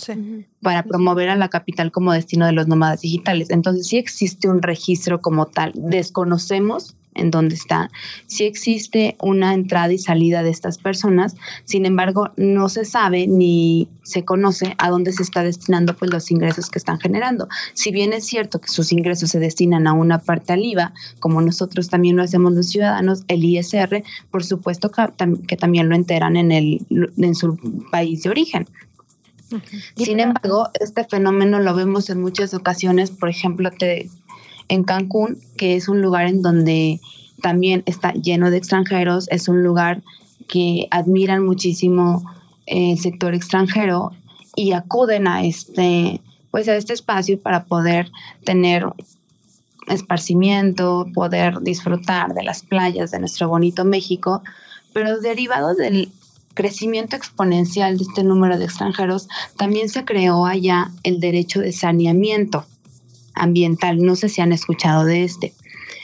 para promover a la capital como destino de los nómadas digitales. Entonces sí existe un registro como tal. Desconocemos en dónde está. Sí existe una entrada y salida de estas personas, sin embargo, no se sabe ni se conoce a dónde se está destinando pues los ingresos que están generando. Si bien es cierto que sus ingresos se destinan a una parte al IVA, como nosotros también lo hacemos los ciudadanos, el ISR, por supuesto que, también lo enteran en, el, en su país de origen. Sin embargo, este fenómeno lo vemos en muchas ocasiones, por ejemplo, te, en Cancún, que es un lugar en donde también está lleno de extranjeros, es un lugar que admiran muchísimo el sector extranjero y acuden a este, pues a este espacio para poder tener esparcimiento, poder disfrutar de las playas de nuestro bonito México, pero derivado del crecimiento exponencial de este número de extranjeros, también se creó allá el derecho de saneamiento ambiental. No sé si han escuchado de este.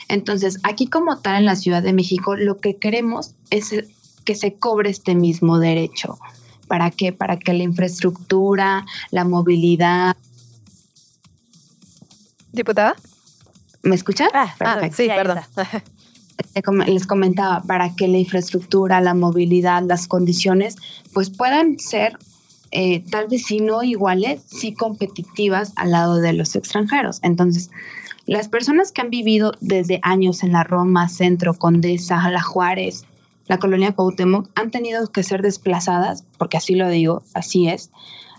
Entonces, aquí como tal en la Ciudad de México, lo que queremos es que se cobre este mismo derecho. ¿Para qué? Para que la infraestructura, la movilidad. Diputada. ¿Me escuchan? Ah, ah sí, perdón. Les comentaba, para que la infraestructura, la movilidad, las condiciones, pues puedan ser eh, tal vez si no iguales, sí competitivas al lado de los extranjeros. Entonces, las personas que han vivido desde años en la Roma, Centro, Condesa, La Juárez, la colonia Cuauhtémoc, han tenido que ser desplazadas, porque así lo digo, así es,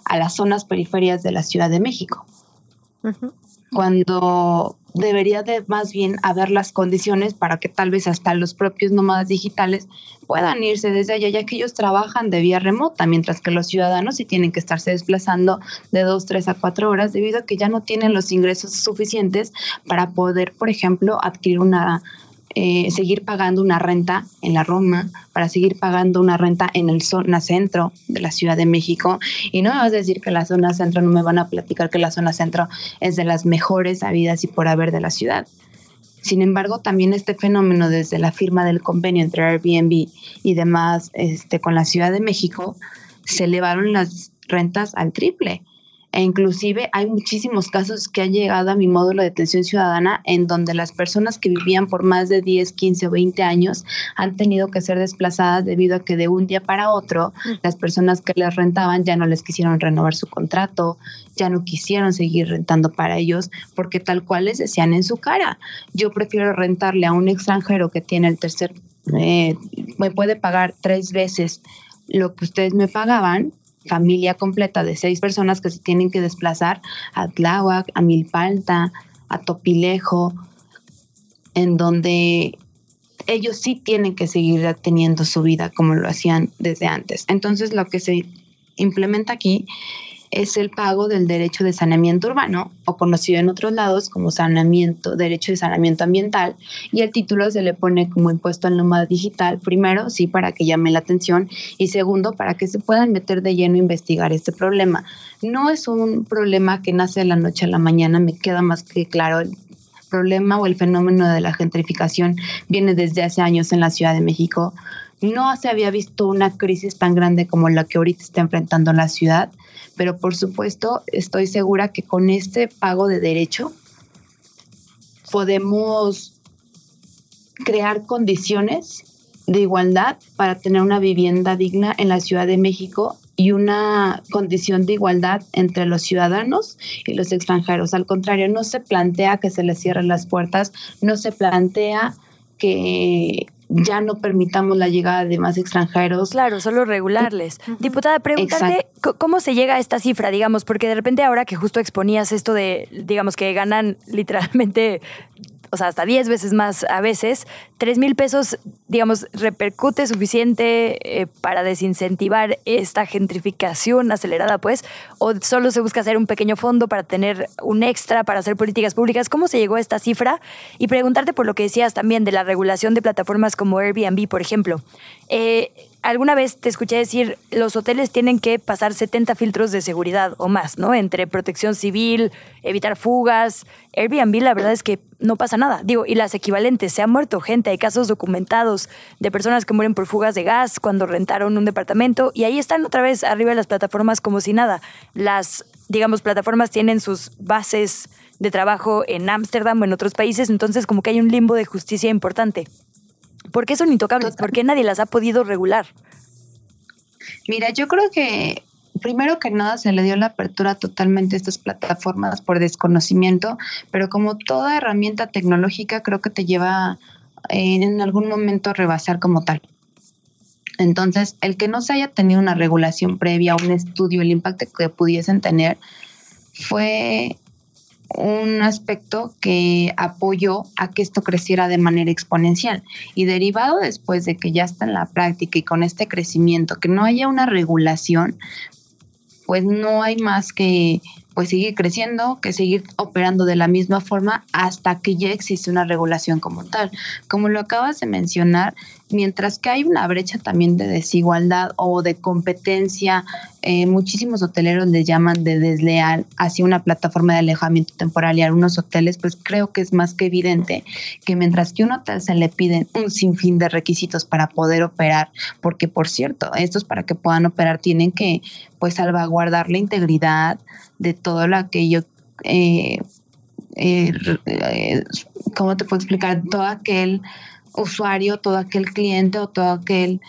a las zonas periferias de la Ciudad de México. Cuando debería de más bien haber las condiciones para que tal vez hasta los propios nómadas digitales puedan irse desde allá, ya que ellos trabajan de vía remota, mientras que los ciudadanos sí tienen que estarse desplazando de dos, tres a cuatro horas debido a que ya no tienen los ingresos suficientes para poder, por ejemplo, adquirir una eh, seguir pagando una renta en la Roma, para seguir pagando una renta en el zona centro de la Ciudad de México. Y no me vas a decir que la zona centro, no me van a platicar que la zona centro es de las mejores habidas y por haber de la ciudad. Sin embargo, también este fenómeno desde la firma del convenio entre Airbnb y demás este, con la Ciudad de México, se elevaron las rentas al triple e inclusive hay muchísimos casos que han llegado a mi módulo de atención ciudadana en donde las personas que vivían por más de 10, 15 o 20 años han tenido que ser desplazadas debido a que de un día para otro las personas que les rentaban ya no les quisieron renovar su contrato, ya no quisieron seguir rentando para ellos porque tal cual les decían en su cara, yo prefiero rentarle a un extranjero que tiene el tercer, eh, me puede pagar tres veces lo que ustedes me pagaban familia completa de seis personas que se tienen que desplazar a Tláhuac, a Milpalta, a Topilejo, en donde ellos sí tienen que seguir teniendo su vida como lo hacían desde antes. Entonces lo que se implementa aquí es el pago del derecho de saneamiento urbano, o conocido en otros lados como saneamiento, derecho de saneamiento ambiental, y el título se le pone como impuesto al nómada digital, primero, sí, para que llame la atención, y segundo, para que se puedan meter de lleno a investigar este problema. No es un problema que nace de la noche a la mañana, me queda más que claro el problema o el fenómeno de la gentrificación viene desde hace años en la Ciudad de México. No se había visto una crisis tan grande como la que ahorita está enfrentando la ciudad pero por supuesto estoy segura que con este pago de derecho podemos crear condiciones de igualdad para tener una vivienda digna en la Ciudad de México y una condición de igualdad entre los ciudadanos y los extranjeros. Al contrario, no se plantea que se les cierren las puertas, no se plantea que ya no permitamos la llegada de más extranjeros. Claro, solo regularles. Diputada, pregúntale cómo se llega a esta cifra, digamos, porque de repente ahora que justo exponías esto de, digamos, que ganan literalmente o sea, hasta 10 veces más a veces, 3 mil pesos, digamos, repercute suficiente eh, para desincentivar esta gentrificación acelerada, pues, o solo se busca hacer un pequeño fondo para tener un extra para hacer políticas públicas. ¿Cómo se llegó a esta cifra? Y preguntarte por lo que decías también de la regulación de plataformas como Airbnb, por ejemplo. Eh, alguna vez te escuché decir, los hoteles tienen que pasar 70 filtros de seguridad o más, ¿no? Entre protección civil, evitar fugas. Airbnb, la verdad es que no pasa nada. Digo, y las equivalentes, se ha muerto gente, hay casos documentados de personas que mueren por fugas de gas cuando rentaron un departamento y ahí están otra vez arriba de las plataformas como si nada. Las, digamos, plataformas tienen sus bases de trabajo en Ámsterdam o en otros países, entonces como que hay un limbo de justicia importante. ¿Por qué son intocables? ¿Por qué nadie las ha podido regular? Mira, yo creo que primero que nada se le dio la apertura totalmente a estas plataformas por desconocimiento, pero como toda herramienta tecnológica creo que te lleva eh, en algún momento a rebasar como tal. Entonces, el que no se haya tenido una regulación previa, un estudio, el impacto que pudiesen tener, fue un aspecto que apoyó a que esto creciera de manera exponencial. Y derivado después de que ya está en la práctica y con este crecimiento, que no haya una regulación, pues no hay más que pues seguir creciendo, que seguir operando de la misma forma hasta que ya existe una regulación como tal. Como lo acabas de mencionar, mientras que hay una brecha también de desigualdad o de competencia, eh, muchísimos hoteleros le llaman de desleal hacia una plataforma de alejamiento temporal y algunos hoteles, pues creo que es más que evidente que mientras que un hotel se le piden un sinfín de requisitos para poder operar, porque por cierto, estos para que puedan operar tienen que pues salvaguardar la integridad de todo lo aquello eh, eh, ¿cómo te puedo explicar? Todo aquel usuario, todo aquel cliente o todo aquel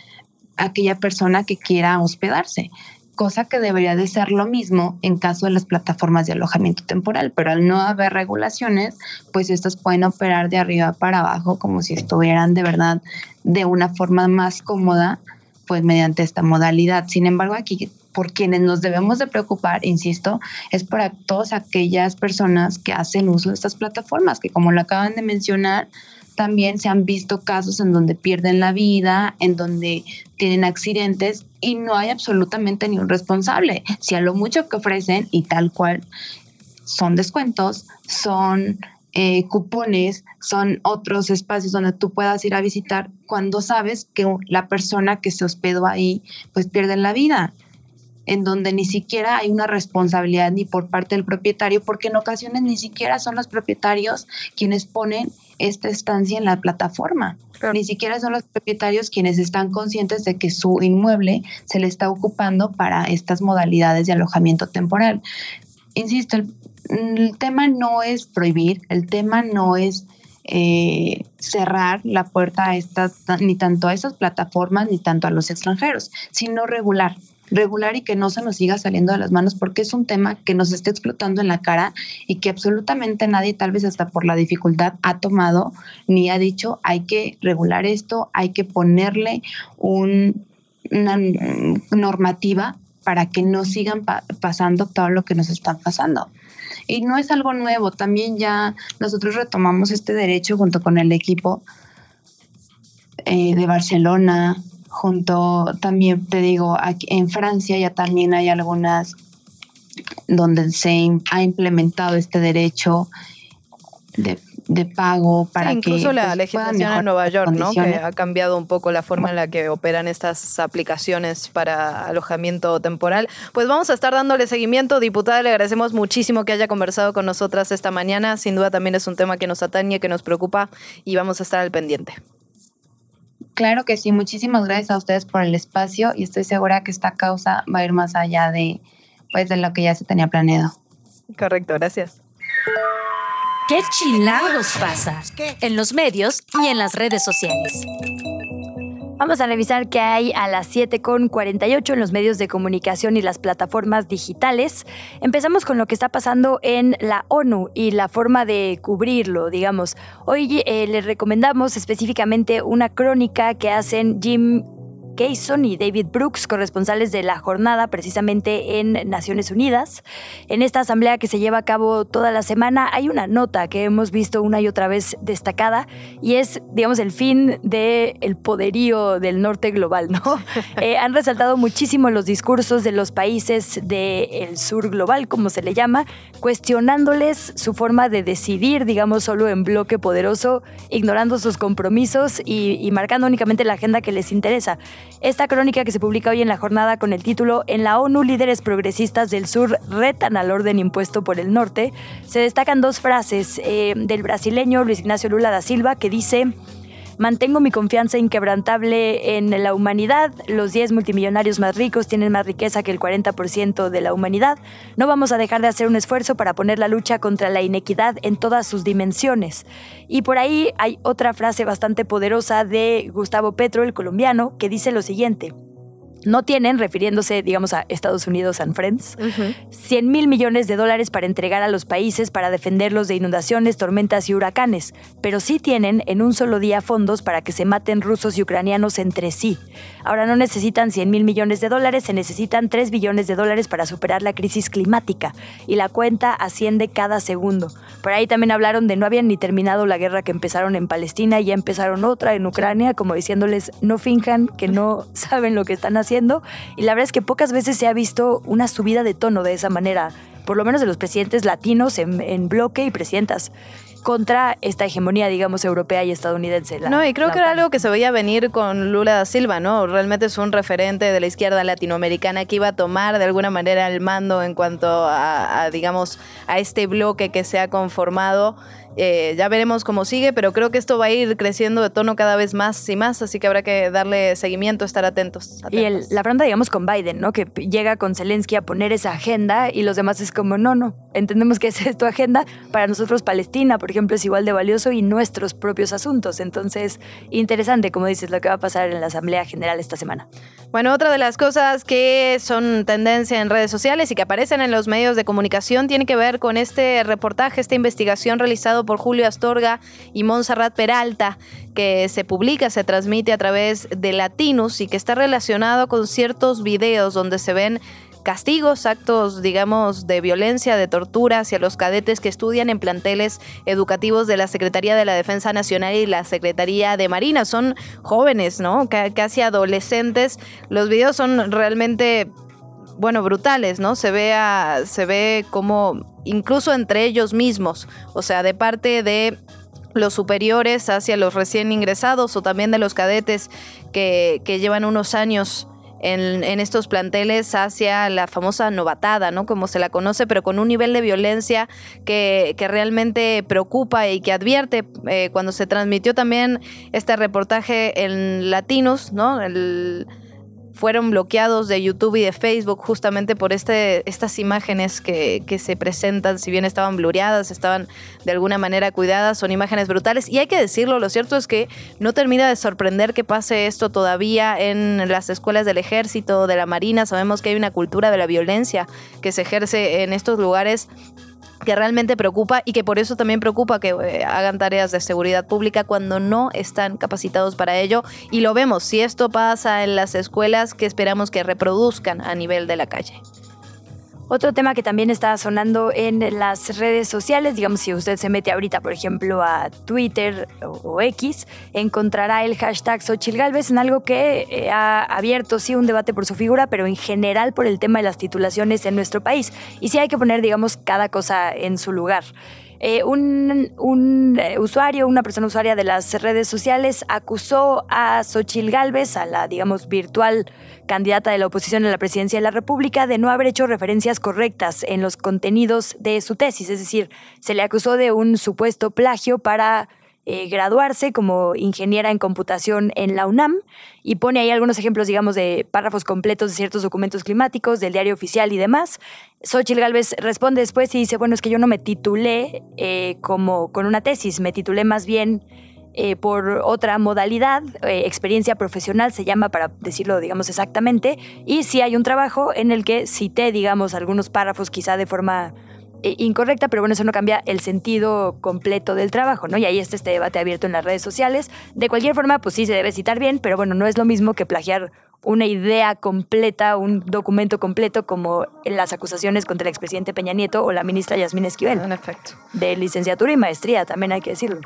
aquella persona que quiera hospedarse, cosa que debería de ser lo mismo en caso de las plataformas de alojamiento temporal, pero al no haber regulaciones, pues estas pueden operar de arriba para abajo como si estuvieran de verdad de una forma más cómoda, pues mediante esta modalidad. Sin embargo, aquí por quienes nos debemos de preocupar, insisto, es para todas aquellas personas que hacen uso de estas plataformas, que como lo acaban de mencionar, también se han visto casos en donde pierden la vida, en donde tienen accidentes y no hay absolutamente ni un responsable. Si a lo mucho que ofrecen y tal cual son descuentos, son eh, cupones, son otros espacios donde tú puedas ir a visitar cuando sabes que la persona que se hospedó ahí pues pierde la vida en donde ni siquiera hay una responsabilidad ni por parte del propietario, porque en ocasiones ni siquiera son los propietarios quienes ponen esta estancia en la plataforma. Ni siquiera son los propietarios quienes están conscientes de que su inmueble se le está ocupando para estas modalidades de alojamiento temporal. Insisto, el, tema no es prohibir, el tema no es eh, cerrar la puerta a estas, ni tanto a esas plataformas, ni tanto a los extranjeros, sino regular regular y que no se nos siga saliendo de las manos porque es un tema que nos está explotando en la cara y que absolutamente nadie, tal vez hasta por la dificultad, ha tomado ni ha dicho hay que regular esto, hay que ponerle un, una normativa para que no sigan pasando todo lo que nos están pasando. Y no es algo nuevo, también ya nosotros retomamos este derecho junto con el equipo eh, de Barcelona, junto también te digo, aquí en Francia ya también hay algunas donde se ha implementado este derecho de, pago para que incluso la pues, legislación en Nueva York, ¿no? Que ha cambiado un poco la forma en la que operan estas aplicaciones para alojamiento temporal. Pues vamos a estar dándole seguimiento, diputada. Le agradecemos muchísimo que haya conversado con nosotras esta mañana. Sin duda también es un tema que nos atañe, que nos preocupa y vamos a estar al pendiente. Claro que sí, muchísimas gracias a ustedes por el espacio y estoy segura que esta causa va a ir más allá de, pues, de lo que ya se tenía planeado. Correcto, gracias. ¿Qué chilangos pasa? En los medios y en las redes sociales. Vamos a revisar qué hay a las 7.48 en los medios de comunicación y las plataformas digitales. Empezamos con lo que está pasando en la ONU y la forma de cubrirlo, digamos. Hoy eh, les recomendamos específicamente una crónica que hacen Jim Kayson y David Brooks, corresponsales de la jornada precisamente en Naciones Unidas. En esta asamblea que se lleva a cabo toda la semana hay una nota que hemos visto una y otra vez destacada y es, digamos, el fin del el poderío del norte global, ¿no? Eh, han resaltado muchísimo los discursos de los países del sur global, como se le llama, cuestionándoles su forma de decidir, digamos, solo en bloque poderoso, ignorando sus compromisos y, y marcando únicamente la agenda que les interesa. Esta crónica que se publica hoy en la jornada con el título En la ONU, líderes progresistas del sur retan al orden impuesto por el norte, se destacan dos frases eh, del brasileño Luis Ignacio Lula da Silva que dice... Mantengo mi confianza inquebrantable en la humanidad. Los 10 multimillonarios más ricos tienen más riqueza que el 40% de la humanidad. No vamos a dejar de hacer un esfuerzo para poner la lucha contra la inequidad en todas sus dimensiones. Y por ahí hay otra frase bastante poderosa de Gustavo Petro, el colombiano, que dice lo siguiente no tienen, refiriéndose, digamos, a Estados Unidos and Friends, 100 mil millones de dólares para entregar a los países para defenderlos de inundaciones, tormentas y huracanes, pero sí tienen en un solo día fondos para que se maten rusos y ucranianos entre sí. Ahora no necesitan 100 mil millones de dólares, se necesitan 3 billones de dólares para superar la crisis climática y la cuenta asciende cada segundo. Por ahí también hablaron de no habían ni terminado la guerra que empezaron en Palestina y ya empezaron otra en Ucrania, como diciéndoles no finjan que no saben lo que están haciendo y la verdad es que pocas veces se ha visto una subida de tono de esa manera, por lo menos de los presidentes latinos en, bloque y presidentas contra esta hegemonía, digamos, europea y estadounidense. no, y creo que era algo que se veía venir con Lula da Silva, ¿no? Realmente es un referente de la izquierda latinoamericana que iba a tomar de alguna manera el mando en cuanto a digamos, a este bloque que se ha conformado. Eh, ya veremos cómo sigue, pero creo que esto va a ir creciendo de tono cada vez más y más, así que habrá que darle seguimiento, estar atentos. Y la fronda, digamos, con Biden, ¿no? Que llega con Zelensky a poner esa agenda y los demás es como, no, no, entendemos que esa es tu agenda. Para nosotros Palestina, por ejemplo, es igual de valioso y nuestros propios asuntos. Entonces, interesante, como dices, lo que va a pasar en la Asamblea General esta semana. Bueno, otra de las cosas que son tendencia en redes sociales y que aparecen en los medios de comunicación tiene que ver con este reportaje, esta investigación por Julio Astorga y Montserrat Peralta, que se publica, se transmite a través de Latinus y que está relacionado con ciertos videos donde se ven castigos, actos, digamos, de violencia, de tortura hacia los cadetes que estudian en planteles educativos de la Secretaría de la Defensa Nacional y la Secretaría de Marina. Son jóvenes, ¿no? casi adolescentes. Los videos son realmente bueno, brutales, ¿no? Se ve, se ve como incluso entre ellos mismos, o sea, de parte de los superiores hacia los recién ingresados o también de los cadetes que, que llevan unos años en, en, estos planteles hacia la famosa novatada, ¿no? Como se la conoce, pero con un nivel de violencia que, que realmente preocupa y que advierte. Eh, cuando se transmitió también este reportaje en Latinos, ¿no? El, fueron bloqueados de YouTube y de Facebook justamente por este, estas imágenes que, que, se presentan, si bien estaban blureadas, estaban de alguna manera cuidadas, son imágenes brutales. Y hay que decirlo, lo cierto es que no termina de sorprender que pase esto todavía en las escuelas del ejército, de la marina. Sabemos que hay una cultura de la violencia que se ejerce en estos lugares que realmente preocupa y que por eso también preocupa que eh, hagan tareas de seguridad pública cuando no están capacitados para ello. Y lo vemos, si esto pasa en las escuelas, que esperamos que reproduzcan a nivel de la calle. Otro tema que también está sonando en las redes sociales, digamos, si usted se mete ahorita, por ejemplo, a Twitter o, X, encontrará el hashtag Xochil Galvez en algo que eh, ha abierto, sí, un debate por su figura, pero en general por el tema de las titulaciones en nuestro país. Y sí hay que poner, digamos, cada cosa en su lugar. Eh, un, eh, usuario, una persona usuaria de las redes sociales, acusó a Xochil Gálvez, a la, digamos, virtual candidata de la oposición a la presidencia de la República, de no haber hecho referencias correctas en los contenidos de su tesis. Es decir, se le acusó de un supuesto plagio para eh, graduarse como ingeniera en computación en la UNAM y pone ahí algunos ejemplos, digamos, de párrafos completos de ciertos documentos climáticos, del diario oficial y demás. Xochitl Galvez responde después y dice, bueno, es que yo no me titulé eh, como con una tesis, me titulé más bien eh, por otra modalidad, experiencia profesional se llama para decirlo, digamos, exactamente, y sí hay un trabajo en el que cité, digamos, algunos párrafos quizá de forma incorrecta, pero bueno, eso no cambia el sentido completo del trabajo, ¿no? Y ahí está este debate abierto en las redes sociales. De cualquier forma, pues sí se debe citar bien, pero bueno, no es lo mismo que plagiar una idea completa, un documento completo, como las acusaciones contra el expresidente Peña Nieto o la ministra Yasmín Esquivel. En efecto. De licenciatura y maestría, también hay que decirlo.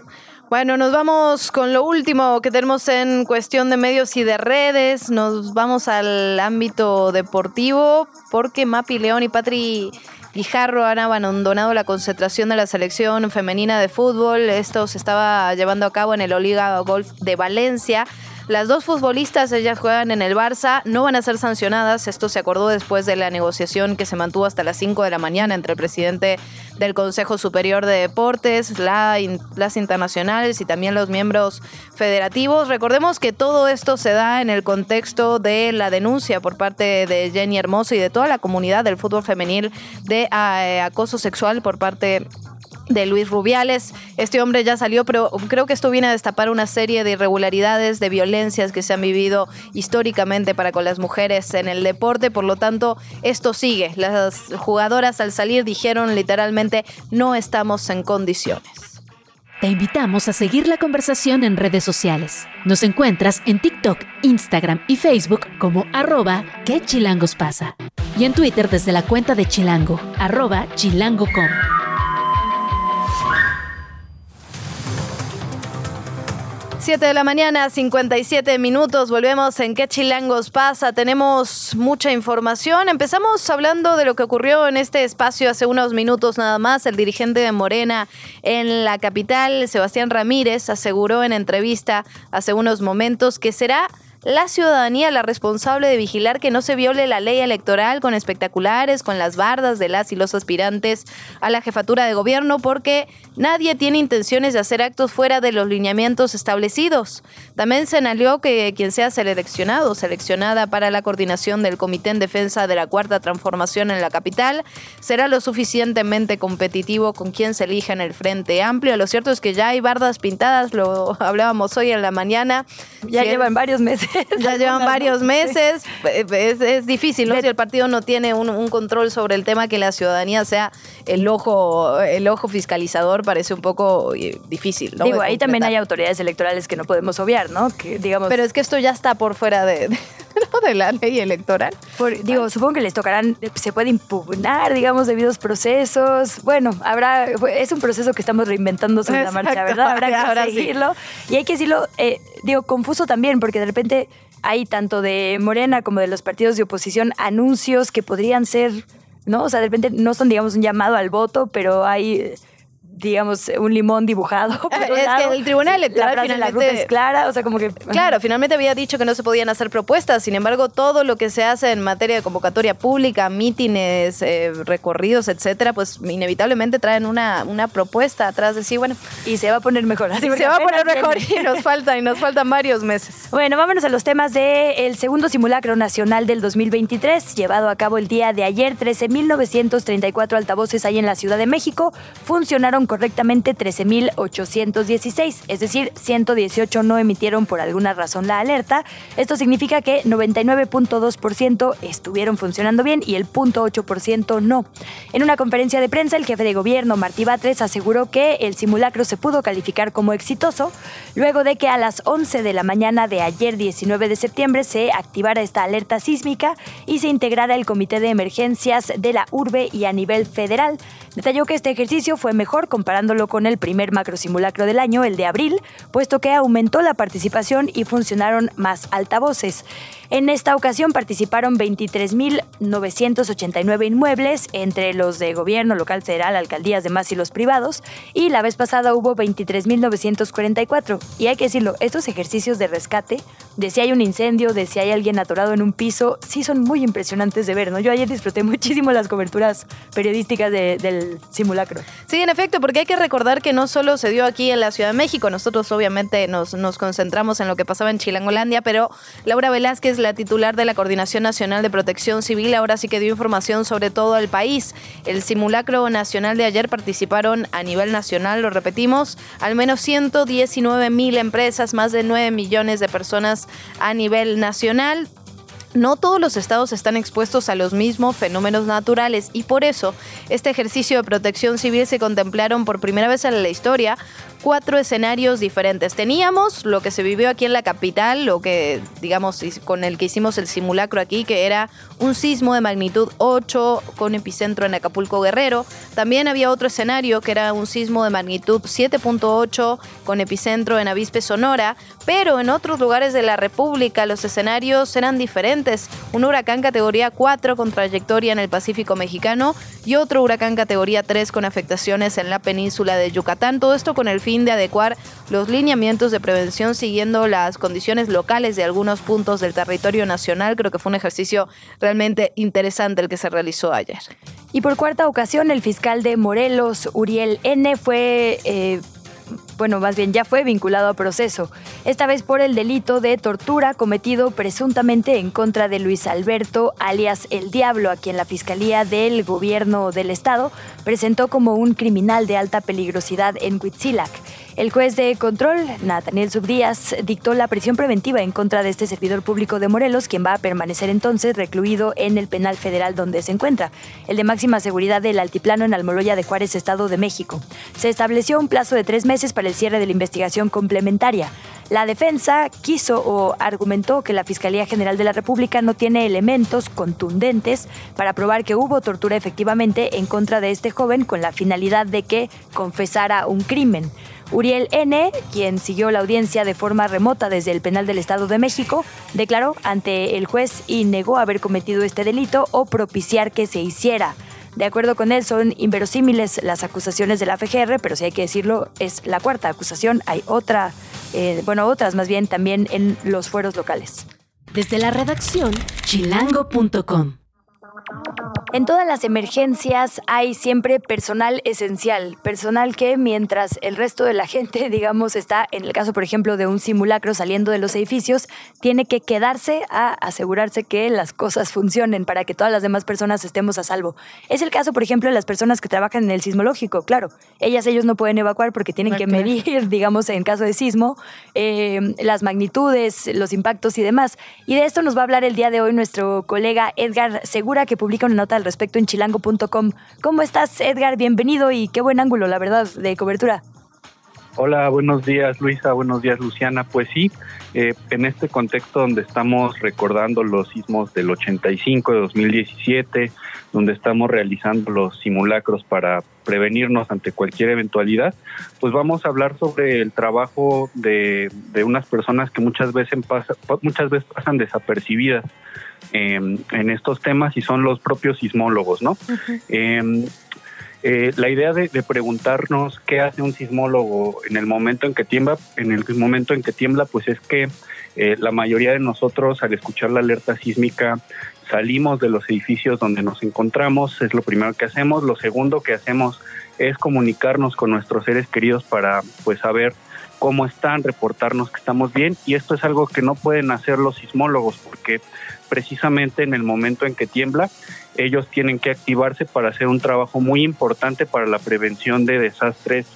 Bueno, nos vamos con lo último que tenemos en cuestión de medios y de redes. Nos vamos al ámbito deportivo, porque Mapi León y Patri Guijarro han abandonado la concentración de la selección femenina de fútbol. Esto se estaba llevando a cabo en el Oliga Golf de Valencia. Las dos futbolistas, ellas juegan en el Barça, no van a ser sancionadas. Esto se acordó después de la negociación que se mantuvo hasta las 5 de la mañana entre el presidente del Consejo Superior de Deportes, la, las internacionales y también los miembros federativos. Recordemos que todo esto se da en el contexto de la denuncia por parte de Jenny Hermoso y de toda la comunidad del fútbol femenil de eh, acoso sexual por parte de Luis Rubiales. Este hombre ya salió, pero creo que esto viene a destapar una serie de irregularidades, de violencias que se han vivido históricamente para con las mujeres en el deporte. Por lo tanto, esto sigue. Las jugadoras al salir dijeron literalmente, no estamos en condiciones. Te invitamos a seguir la conversación en redes sociales. Nos encuentras en TikTok, Instagram y Facebook como arroba que pasa. Y en Twitter desde la cuenta de Chilango, arroba chilango.com. 7 de la mañana, 57 minutos. Volvemos en qué chilangos pasa. Tenemos mucha información. Empezamos hablando de lo que ocurrió en este espacio hace unos minutos nada más. El dirigente de Morena en la capital, Sebastián Ramírez, aseguró en entrevista hace unos momentos que será la ciudadanía la responsable de vigilar que no se viole la ley electoral con espectaculares, con las bardas de las y los aspirantes a la jefatura de gobierno, porque nadie tiene intenciones de hacer actos fuera de los lineamientos establecidos. También señaló que quien sea seleccionado o seleccionada para la coordinación del Comité en Defensa de la Cuarta Transformación en la capital será lo suficientemente competitivo con quien se elija en el Frente Amplio. Lo cierto es que ya hay bardas pintadas, lo hablábamos hoy en la mañana. Ya llevan varios meses. ya llevan varios meses. Es, difícil, ¿no? Si el partido no tiene un, control sobre el tema, que la ciudadanía sea el ojo, el ojo fiscalizador parece un poco eh, difícil, ¿no? Digo, ahí también hay autoridades electorales que no podemos obviar, ¿no? Que, digamos... Pero es que esto ya está por fuera de, de, la ley electoral. digo, supongo que les tocarán, se puede impugnar, digamos, debidos procesos. Bueno, habrá, es un proceso que estamos reinventando sobre la marcha, ¿verdad? Habrá que seguirlo. Y hay que decirlo, eh, digo, confuso también, porque de repente hay tanto de Morena como de los partidos de oposición anuncios que podrían ser, ¿no? O sea, de repente no son, digamos, un llamado al voto, pero hay digamos, un limón dibujado. es que el Tribunal Electoral finalmente... La ruta es clara, o sea, como que... Claro, finalmente había dicho que no se podían hacer propuestas, sin embargo, todo lo que se hace en materia de convocatoria pública, mítines, eh, recorridos, etcétera, pues inevitablemente traen una, una propuesta atrás de sí, bueno... Y se va a poner mejor. Así se va a poner mejor y nos falta, y nos faltan varios meses. Bueno, vámonos a los temas del segundo simulacro nacional del 2023, llevado a cabo el día de ayer, 13.934 altavoces ahí en la Ciudad de México, funcionaron correctamente 13.816, es decir, 118 no emitieron por alguna razón la alerta. Esto significa que 99.2% estuvieron funcionando bien y el 0.8% no. En una conferencia de prensa, el jefe de gobierno, Martí Batres, aseguró que el simulacro se pudo calificar como exitoso luego de que a las 11 de la mañana de ayer 19 de septiembre se activara esta alerta sísmica y se integrara el comité de emergencias de la urbe y a nivel federal. Detalló que este ejercicio fue mejor comparándolo con el primer macro simulacro del año, el de abril, puesto que aumentó la participación y funcionaron más altavoces. En esta ocasión participaron 23.989 inmuebles, entre los de gobierno local, federal, alcaldías, demás y los privados, y la vez pasada hubo 23.944. Y hay que decirlo, estos ejercicios de rescate, de si hay un incendio, de si hay alguien atorado en un piso, sí son muy impresionantes de ver, ¿no? Yo ayer disfruté muchísimo las coberturas periodísticas del simulacro. Sí, en efecto, porque hay que recordar que no solo se dio aquí en la Ciudad de México, nosotros obviamente nos, nos concentramos en lo que pasaba en Chilangolandia, pero Laura Velázquez la titular de la Coordinación Nacional de Protección Civil, ahora sí que dio información sobre todo el país. El simulacro nacional de ayer participaron a nivel nacional, lo repetimos, al menos 119 mil empresas, más de 9 millones de personas a nivel nacional no todos los estados están expuestos a los mismos fenómenos naturales y por eso este ejercicio de protección civil se contemplaron por primera vez en la historia cuatro escenarios diferentes. Teníamos lo que se vivió aquí en la capital, lo que, digamos, con el que hicimos el simulacro aquí, que era un sismo de magnitud 8 con epicentro en Acapulco Guerrero. También había otro escenario que era un sismo de magnitud 7.8 con epicentro en Avispe, Sonora, pero en otros lugares de la República los escenarios eran diferentes. Un huracán categoría 4 con trayectoria en el Pacífico mexicano y otro huracán categoría 3 con afectaciones en la península de Yucatán. Todo esto con el fin de adecuar los lineamientos de prevención siguiendo las condiciones locales de algunos puntos del territorio nacional. Creo que fue un ejercicio realmente interesante el que se realizó ayer. Y por cuarta ocasión, el fiscal de Morelos, Uriel N., fue eh, bueno, más bien ya fue vinculado a proceso, esta vez por el delito de tortura cometido presuntamente en contra de Luis Alberto, alias El Diablo, a quien la Fiscalía del Gobierno del Estado presentó como un criminal de alta peligrosidad en Huitzilac. El juez de control, Nathaniel Subdíaz, dictó la prisión preventiva en contra de este servidor público de Morelos, quien va a permanecer entonces recluido en el penal federal donde se encuentra, el de máxima seguridad del Altiplano en Almoloya de Juárez, Estado de México. Se estableció un plazo de tres meses para el cierre de la investigación complementaria. La defensa quiso o argumentó que la Fiscalía General de la República no tiene elementos contundentes para probar que hubo tortura efectivamente en contra de este joven con la finalidad de que confesara un crimen. Uriel N., quien siguió la audiencia de forma remota desde el penal del Estado de México, declaró ante el juez y negó haber cometido este delito o propiciar que se hiciera. De acuerdo con él, son inverosímiles las acusaciones de la FGR, pero si hay que decirlo, es la cuarta acusación. Hay otra, eh, bueno, otras más bien también en los fueros locales. Desde la redacción, chilango.com. En todas las emergencias hay siempre personal esencial, personal que mientras el resto de la gente, digamos, está, en el caso, por ejemplo, de un simulacro saliendo de los edificios, tiene que quedarse a asegurarse que las cosas funcionen para que todas las demás personas estemos a salvo. Es el caso, por ejemplo, de las personas que trabajan en el sismológico, claro. Ellas, ellos no pueden evacuar porque tienen que medir, digamos, en caso de sismo, eh, las magnitudes, los impactos y demás. Y de esto nos va a hablar el día de hoy nuestro colega Edgar Segura, que publica una nota al respecto en chilango.com. ¿Cómo estás, Edgar? Bienvenido y qué buen ángulo, la verdad, de cobertura. Hola, buenos días Luisa, buenos días Luciana. Pues sí, eh, en este contexto donde estamos recordando los sismos del 85, de 2017, donde estamos realizando los simulacros para prevenirnos ante cualquier eventualidad, pues vamos a hablar sobre el trabajo de, de unas personas que muchas veces, pasa, muchas veces pasan desapercibidas eh, en estos temas y son los propios sismólogos, ¿no? eh, eh, la idea de, de, preguntarnos qué hace un sismólogo en el momento en que tiembla, en el momento en que tiembla, pues es que eh, la mayoría de nosotros al escuchar la alerta sísmica salimos de los edificios donde nos encontramos, es lo primero que hacemos. Lo segundo que hacemos es comunicarnos con nuestros seres queridos para pues saber cómo están, reportarnos que estamos bien y esto es algo que no pueden hacer los sismólogos porque precisamente en el momento en que tiembla ellos tienen que activarse para hacer un trabajo muy importante para la prevención de desastres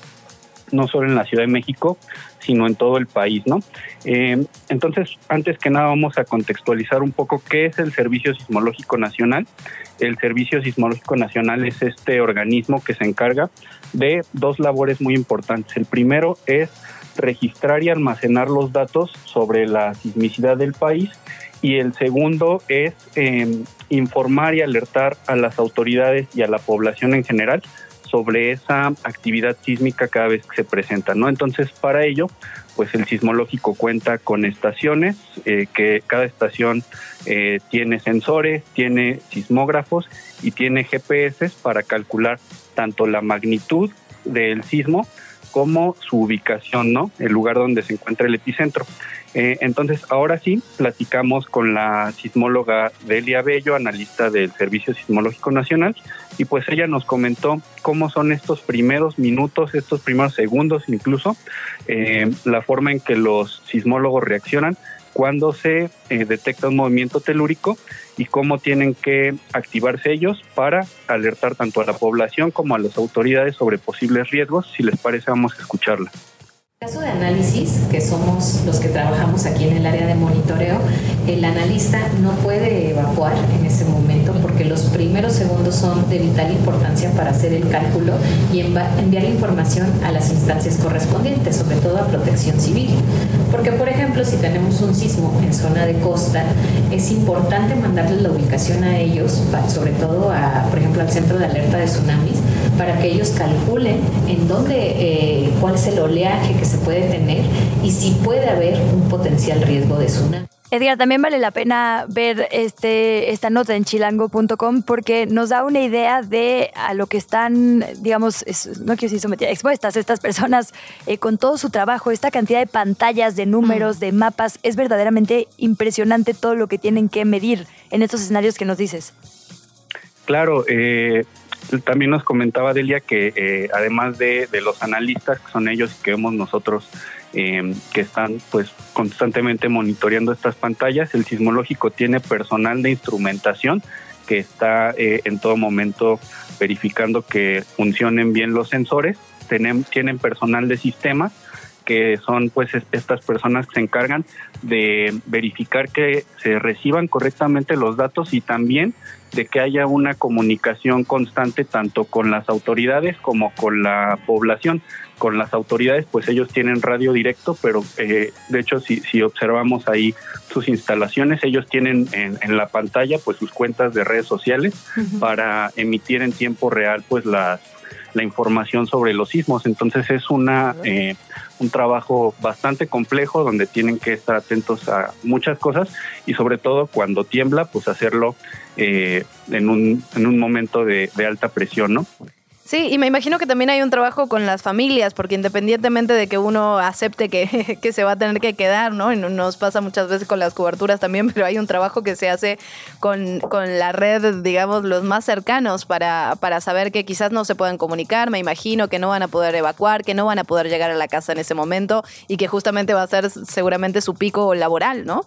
no solo en la Ciudad de México, sino en todo el país, ¿no? Eh, entonces, antes que nada, vamos a contextualizar un poco qué es el Servicio Sismológico Nacional. El Servicio Sismológico Nacional es este organismo que se encarga de dos labores muy importantes. El primero es registrar y almacenar los datos sobre la sismicidad del país y el segundo es eh, informar y alertar a las autoridades y a la población en general sobre esa actividad sísmica cada vez que se presenta, ¿no? Entonces, para ello, pues el sismológico cuenta con estaciones, eh, que cada estación eh, tiene sensores, tiene sismógrafos y tiene GPS para calcular tanto la magnitud del sismo como su ubicación, ¿no? El lugar donde se encuentra el epicentro. Eh, entonces, ahora sí, platicamos con la sismóloga Delia Bello, analista del Servicio Sismológico Nacional, y pues ella nos comentó cómo son estos primeros minutos, estos primeros segundos incluso, eh, la forma en que los sismólogos reaccionan cuando se eh, detecta un movimiento telúrico y cómo tienen que activarse ellos para alertar tanto a la población como a las autoridades sobre posibles riesgos. Si les parece, vamos a escucharla. En el caso de análisis, que somos los que trabajamos aquí en el área de monitoreo, el analista no puede evacuar en ese momento porque los primeros segundos son de vital importancia para hacer el cálculo y enviar información a las instancias correspondientes, sobre todo a protección civil. Porque, por ejemplo, si tenemos un sismo en zona de costa, es importante mandarles la ubicación a ellos, sobre todo, a, por ejemplo, al centro de alerta de tsunamis, para que ellos calculen en dónde, eh, cuál es el oleaje que se puede tener y si puede haber un potencial riesgo de tsunami. Edgar, también vale la pena ver este, esta nota en chilango.com porque nos da una idea de a lo que están, digamos, no quiero decir sometidas, expuestas estas personas eh, con todo su trabajo, esta cantidad de pantallas, de números, mm. de mapas. Es verdaderamente impresionante todo lo que tienen que medir en estos escenarios que nos dices. Claro, eh, también nos comentaba Delia que eh, además de, los analistas, que son ellos que vemos nosotros eh, que están pues constantemente monitoreando estas pantallas. El sismológico tiene personal de instrumentación que está eh, en todo momento verificando que funcionen bien los sensores. Tienen, tienen personal de sistemas que son pues estas personas que se encargan de verificar que se reciban correctamente los datos y también de que haya una comunicación constante tanto con las autoridades como con la población. Con las autoridades, pues ellos tienen radio directo, pero eh, de hecho si, si observamos ahí sus instalaciones, ellos tienen en, en la pantalla pues sus cuentas de redes sociales para emitir en tiempo real pues las la información sobre los sismos. Entonces es una eh, un trabajo bastante complejo donde tienen que estar atentos a muchas cosas y sobre todo cuando tiembla, pues hacerlo eh, en, un, en un momento de, de alta presión, ¿no? Sí, y me imagino que también hay un trabajo con las familias, porque independientemente de que uno acepte que, que, se va a tener que quedar, ¿no? Nos pasa muchas veces con las coberturas también, pero hay un trabajo que se hace con, con la red, digamos, los más cercanos para, para saber que quizás no se puedan comunicar, me imagino que no van a poder evacuar, que no van a poder llegar a la casa en ese momento y que justamente va a ser seguramente su pico laboral, ¿no?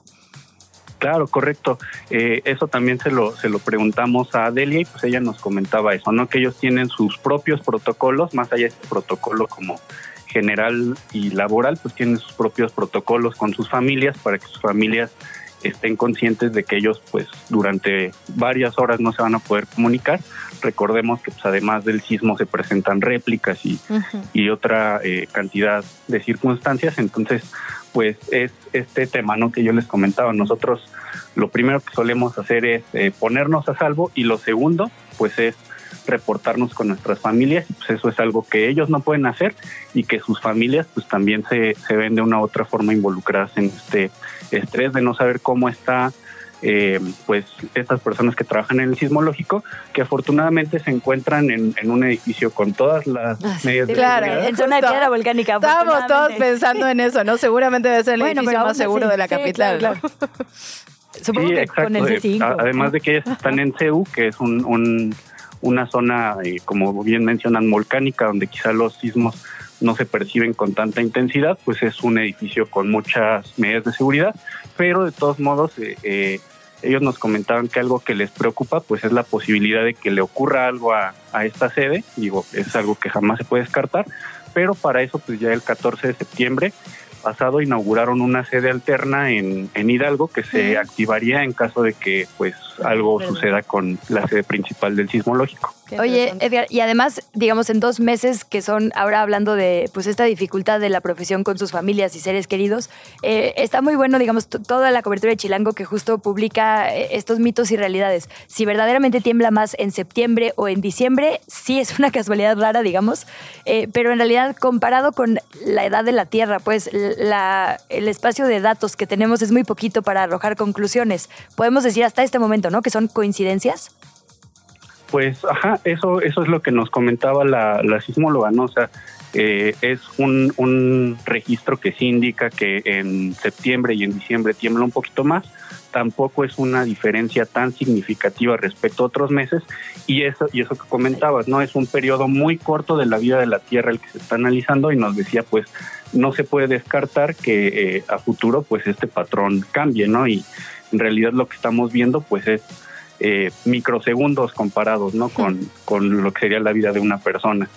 Claro, correcto. Eh, eso también se lo, se lo preguntamos a Delia y pues ella nos comentaba eso, ¿no? Que ellos tienen sus propios protocolos, más allá de este protocolo como general y laboral, pues tienen sus propios protocolos con sus familias para que sus familias estén conscientes de que ellos pues durante varias horas no se van a poder comunicar. Recordemos que pues además del sismo se presentan réplicas y, y otra eh, cantidad de circunstancias, entonces pues es este tema ¿no? que yo les comentaba. Nosotros lo primero que solemos hacer es eh, ponernos a salvo y lo segundo pues es reportarnos con nuestras familias pues eso es algo que ellos no pueden hacer y que sus familias pues también se, se ven de una u otra forma involucradas en este estrés de no saber cómo está eh, pues estas personas que trabajan en el sismológico, que afortunadamente se encuentran en, un edificio con todas las ah, medidas de claro, en zona de piedra volcánica. Estábamos todos pensando en eso, ¿no? Seguramente debe ser el edificio más seguro de la capital. Supongo que con el C5. Además de que están en CEU, que es un, una zona, eh, como bien mencionan, volcánica, donde quizá los sismos no se perciben con tanta intensidad, pues es un edificio con muchas medidas de seguridad, pero de todos modos eh, eh ellos nos comentaban que algo que les preocupa pues es la posibilidad de que le ocurra algo a, a esta sede, digo, es algo que jamás se puede descartar, pero para eso pues ya el 14 de septiembre pasado inauguraron una sede alterna en, en Hidalgo que se activaría en caso de que pues algo suceda con la sede principal del sismológico. Oye, Edgar, y además, digamos, en dos meses que son ahora hablando de pues esta dificultad de la profesión con sus familias y seres queridos, eh, está muy bueno, digamos, toda la cobertura de Chilango que justo publica eh, estos mitos y realidades. Si verdaderamente tiembla más en septiembre o en diciembre, sí es una casualidad rara, digamos, eh, pero en realidad comparado con la edad de la Tierra, pues la, el espacio de datos que tenemos es muy poquito para arrojar conclusiones. Podemos decir hasta este momento, ¿no? Que son coincidencias. Pues, ajá, eso, eso es lo que nos comentaba la, la sismóloga, ¿no? O sea, eh, es un, un registro que sí indica que en septiembre y en diciembre tiembla un poquito más, tampoco es una diferencia tan significativa respecto a otros meses y eso y eso que comentabas no es un periodo muy corto de la vida de la Tierra el que se está analizando y nos decía pues no se puede descartar que eh, a futuro pues este patrón cambie no y en realidad lo que estamos viendo pues es eh, microsegundos comparados ¿no? Con, con lo que sería la vida de una persona.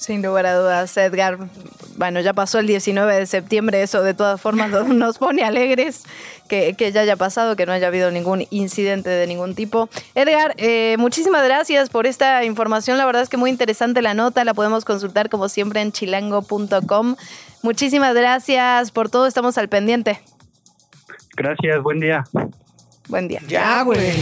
Sin lugar a dudas, Edgar. Bueno, ya pasó el 19 de septiembre, eso de todas formas nos pone alegres que, ya haya pasado, que no haya habido ningún incidente de ningún tipo. Edgar, eh, muchísimas gracias por esta información, la verdad es que muy interesante la nota, la podemos consultar como siempre en chilango.com. Muchísimas gracias por todo, estamos al pendiente. Gracias, buen día. Buen día. Ya, güey.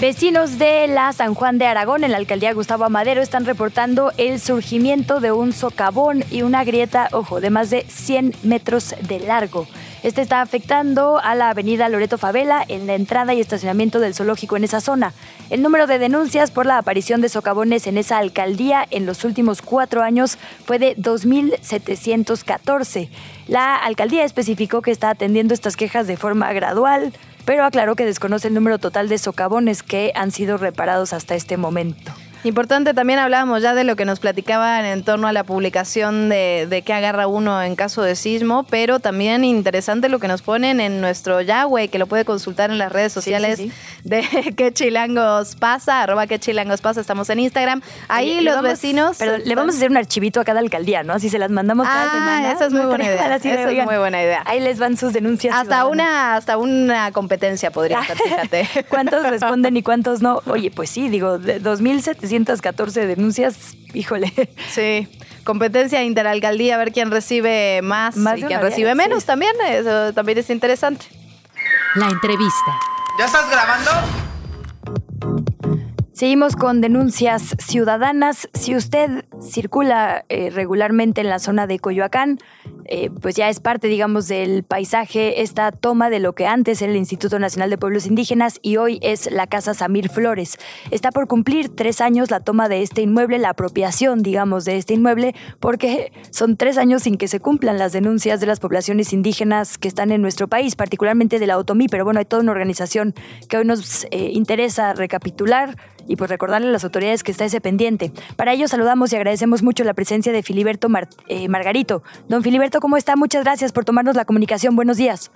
Vecinos de la San Juan de Aragón, en la alcaldía Gustavo Amadero, están reportando el surgimiento de un socavón y una grieta, ojo, de más de 100 metros de largo. Este está afectando a la avenida Loreto Favela en la entrada y estacionamiento del zoológico en esa zona. El número de denuncias por la aparición de socavones en esa alcaldía en los últimos cuatro años fue de 2.714. La alcaldía especificó que está atendiendo estas quejas de forma gradual, pero aclaró que desconoce el número total de socavones que han sido reparados hasta este momento. Importante, también hablábamos ya de lo que nos platicaban en torno a la publicación de, de qué agarra uno en caso de sismo, pero también interesante lo que nos ponen en nuestro Yahweh, que lo puede consultar en las redes sociales de qué chilangos pasa, arroba qué chilangos pasa, estamos en Instagram. Ahí los vecinos... Pero le vamos a hacer un archivito a cada alcaldía, ¿no? Así se las mandamos cada ah, semana. Esa es muy buena idea. Esa es muy buena idea. Ahí les van sus denuncias. Hasta una, hasta una competencia podría ser, fíjate. ¿Cuántos responden y cuántos no? Oye, pues sí, digo, 2.700 214 denuncias, híjole. Sí, competencia interalcaldía, a ver quién recibe más, y quién recibe menos también, eso también es interesante. La entrevista. ¿Ya estás grabando? Seguimos con denuncias ciudadanas. Si usted circula eh, regularmente en la zona de Coyoacán, eh, pues ya es parte, digamos, del paisaje esta toma de lo que antes era el Instituto Nacional de Pueblos Indígenas y hoy es la Casa Samir Flores. Está por cumplir tres años la toma de este inmueble, la apropiación, digamos, de este inmueble, porque son tres años sin que se cumplan las denuncias de las poblaciones indígenas que están en nuestro país, particularmente de la Otomí, pero bueno, hay toda una organización que hoy nos eh, interesa recapitular y pues recordarle a las autoridades que está ese pendiente. Para ello saludamos y agradecemos mucho la presencia de Filiberto eh, Margarito. Don Filiberto, ¿cómo está? Muchas gracias por tomarnos la comunicación. Buenos días.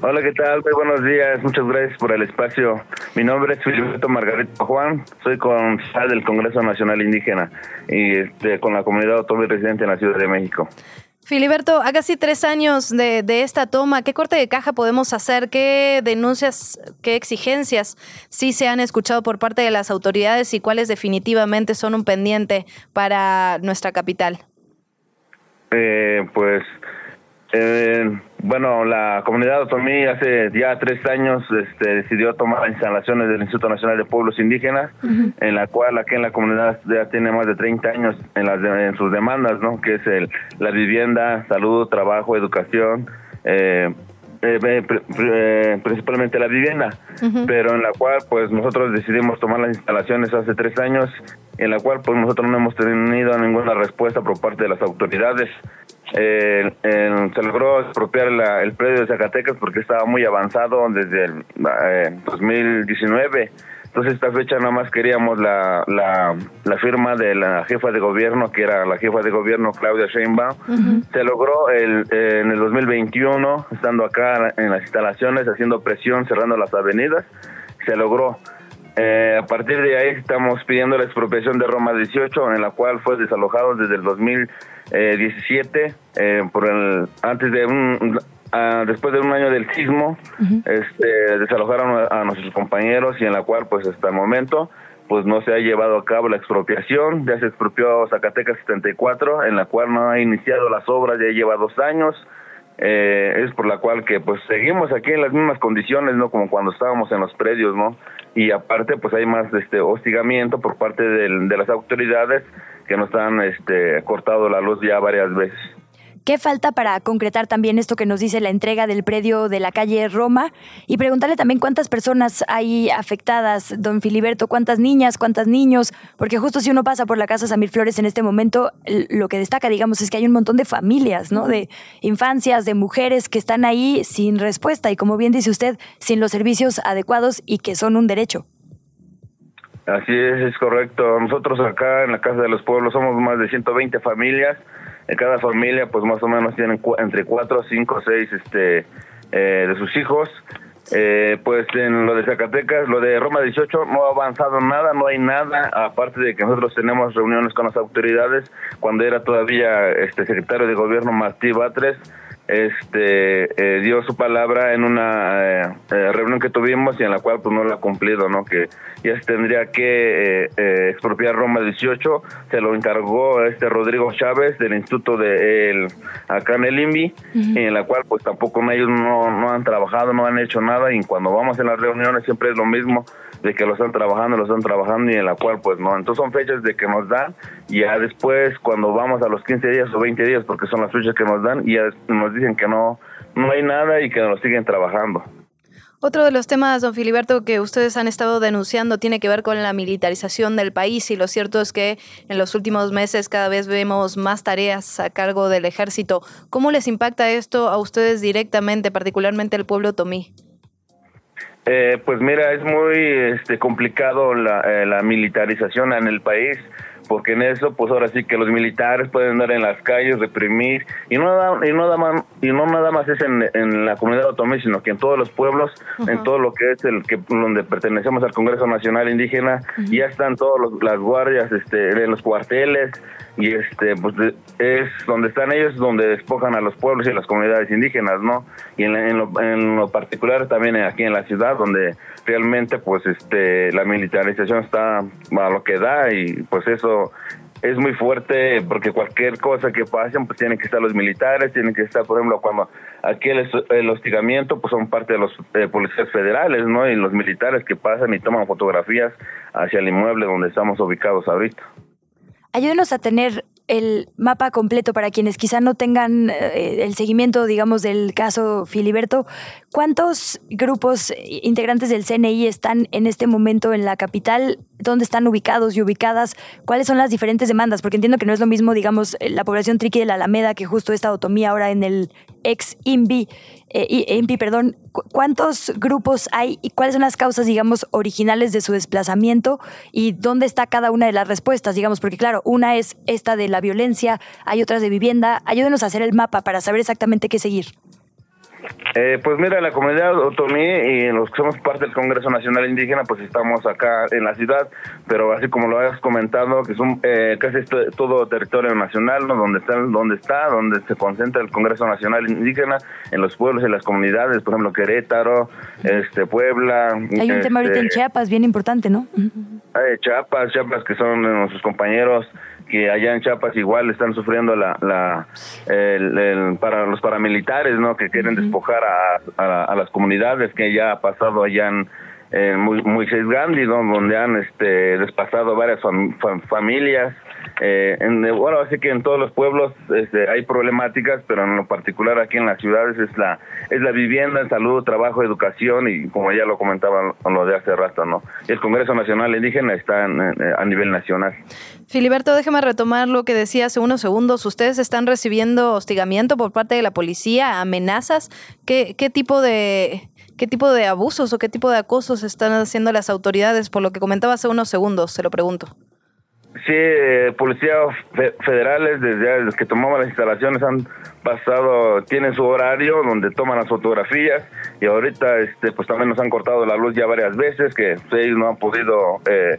Hola, ¿qué tal? Muy buenos días. Muchas gracias por el espacio. Mi nombre es Filiberto Margarito Juan. Soy concejal del Congreso Nacional Indígena y este, con la comunidad autónoma residente en la Ciudad de México. Filiberto, a casi tres años de, esta toma, ¿qué corte de caja podemos hacer? ¿Qué denuncias, qué exigencias sí se han escuchado por parte de las autoridades y cuáles definitivamente son un pendiente para nuestra capital? Eh, pues eh, bueno, la comunidad de Otomí hace ya tres años este, decidió tomar instalaciones del Instituto Nacional de Pueblos Indígenas, en la cual aquí en la comunidad ya tiene más de 30 años en, las en sus demandas, ¿no? que es el, la vivienda, salud, trabajo, educación, eh, eh, eh, principalmente la vivienda, pero en la cual pues nosotros decidimos tomar las instalaciones hace tres años, en la cual pues nosotros no hemos tenido ninguna respuesta por parte de las autoridades. Eh, se logró expropiar el predio de Zacatecas porque estaba muy avanzado desde el 2019 entonces, esta fecha nada más queríamos la, la, firma de la jefa de gobierno, que era la jefa de gobierno Claudia Sheinbaum. Se logró el, en el 2021, estando acá en las instalaciones, haciendo presión, cerrando las avenidas. Se logró. Eh, a partir de ahí estamos pidiendo la expropiación de Roma 18, en la cual fue desalojado desde el 2017, eh, por el, antes de un, después de un año del sismo, este, desalojaron a, nuestros compañeros y en la cual, pues hasta el momento, pues no se ha llevado a cabo la expropiación. Ya se expropió Zacatecas 74, en la cual no ha iniciado las obras, ya lleva dos años. Eh, es por la cual que pues seguimos aquí en las mismas condiciones, ¿no? Como cuando estábamos en los predios, ¿no? Y aparte, pues hay más este hostigamiento por parte de las autoridades que nos han este, cortado la luz ya varias veces. ¿Qué falta para concretar también esto que nos dice la entrega del predio de la calle Roma? Y preguntarle también cuántas personas hay afectadas, don Filiberto, cuántas niñas, cuántos niños, porque justo si uno pasa por la casa Samir Flores en este momento, lo que destaca, digamos, es que hay un montón de familias, ¿no? De infancias, de mujeres que están ahí sin respuesta y, como bien dice usted, sin los servicios adecuados y que son un derecho. Así es, es correcto. Nosotros acá en la Casa de los Pueblos somos más de 120 familias en cada familia pues más o menos tienen entre cuatro, cinco, seis este eh, de sus hijos. Eh, pues en lo de Zacatecas, lo de Roma 18 no ha avanzado nada, no hay nada, aparte de que nosotros tenemos reuniones con las autoridades, cuando era todavía este secretario de gobierno Martí Batres, este dio su palabra en una reunión que tuvimos y en la cual pues no la ha cumplido, ¿no? Que ya se tendría que expropiar Roma 18, se lo encargó este Rodrigo Chávez del Instituto de el, acá en el INVI, en la cual pues tampoco ellos no, no han trabajado, no han hecho nada y cuando vamos en las reuniones siempre es lo mismo de que lo están trabajando, lo están trabajando y en la cual pues no. Entonces son fechas de que nos dan y ya después cuando vamos a los 15 días o 20 días porque son las fechas que nos dan y ya nos dicen que no, no hay nada y que nos siguen trabajando. Otro de los temas, don Filiberto, que ustedes han estado denunciando tiene que ver con la militarización del país y lo cierto es que en los últimos meses cada vez vemos más tareas a cargo del ejército. ¿Cómo les impacta esto a ustedes directamente, particularmente al pueblo tomí? Eh, pues mira, es muy este, complicado la, eh, la militarización en el país porque en eso pues ahora sí que los militares pueden andar en las calles reprimir y no y no nada más y no nada más es en, en la comunidad autónoma sino que en todos los pueblos en todo lo que es el que donde pertenecemos al Congreso Nacional Indígena ya están todas las guardias este en los cuarteles y este pues es donde están ellos donde despojan a los pueblos y a las comunidades indígenas no y en, en, lo, en lo particular también aquí en la ciudad donde realmente pues este la militarización está a lo que da y pues eso es muy fuerte porque cualquier cosa que pasen pues tienen que estar los militares tienen que estar por ejemplo cuando aquí el, hostigamiento pues son parte de los eh, policías federales no y los militares que pasan y toman fotografías hacia el inmueble donde estamos ubicados ahorita. Ayúdenos a tener el mapa completo para quienes quizá no tengan eh, el seguimiento, digamos, del caso Filiberto. ¿Cuántos grupos integrantes del CNI están en este momento en la capital? ¿Dónde están ubicados y ubicadas? ¿Cuáles son las diferentes demandas? Porque entiendo que no es lo mismo, digamos, la población triqui de la Alameda que justo esta automía ahora en el ex INVI eh, perdón, ¿cuántos grupos hay y cuáles son las causas, digamos, originales de su desplazamiento y dónde está cada una de las respuestas, digamos, porque claro, una es esta de la violencia, hay otras de vivienda. Ayúdenos a hacer el mapa para saber exactamente qué seguir. Eh, pues mira, la comunidad otomí y los que somos parte del Congreso Nacional Indígena, pues estamos acá en la ciudad, pero así como lo has comentado, que son eh, casi todo territorio nacional, ¿no? donde está, donde está, donde se concentra el Congreso Nacional Indígena, en los pueblos, en las comunidades, por ejemplo Querétaro, este Puebla. Hay un tema ahorita en este, Chiapas bien importante, ¿no? Eh, Chiapas, Chiapas que son nuestros compañeros que allá en Chiapas igual están sufriendo la, la el, para los paramilitares, ¿no? Que quieren despojar a, a, las comunidades que ya ha pasado allá en, en Moisés Gandhi, donde han este, despasado varias familias eh, en, bueno, así que en todos los pueblos este, hay problemáticas, pero en lo particular aquí en las ciudades es la es la vivienda, salud, trabajo, educación y como ya lo comentaba lo de hace rato, ¿no? El Congreso Nacional Indígena está a nivel nacional. Filiberto, déjeme retomar lo que decía hace unos segundos. ¿Ustedes están recibiendo hostigamiento por parte de la policía, amenazas? ¿Qué, qué tipo de qué tipo de abusos o qué tipo de acosos están haciendo las autoridades? Por lo que comentaba hace unos segundos, se lo pregunto. Sí, eh, policías federales desde, que tomaban las instalaciones han pasado, tienen su horario donde toman las fotografías y ahorita este pues también nos han cortado la luz ya varias veces que ellos no han podido eh,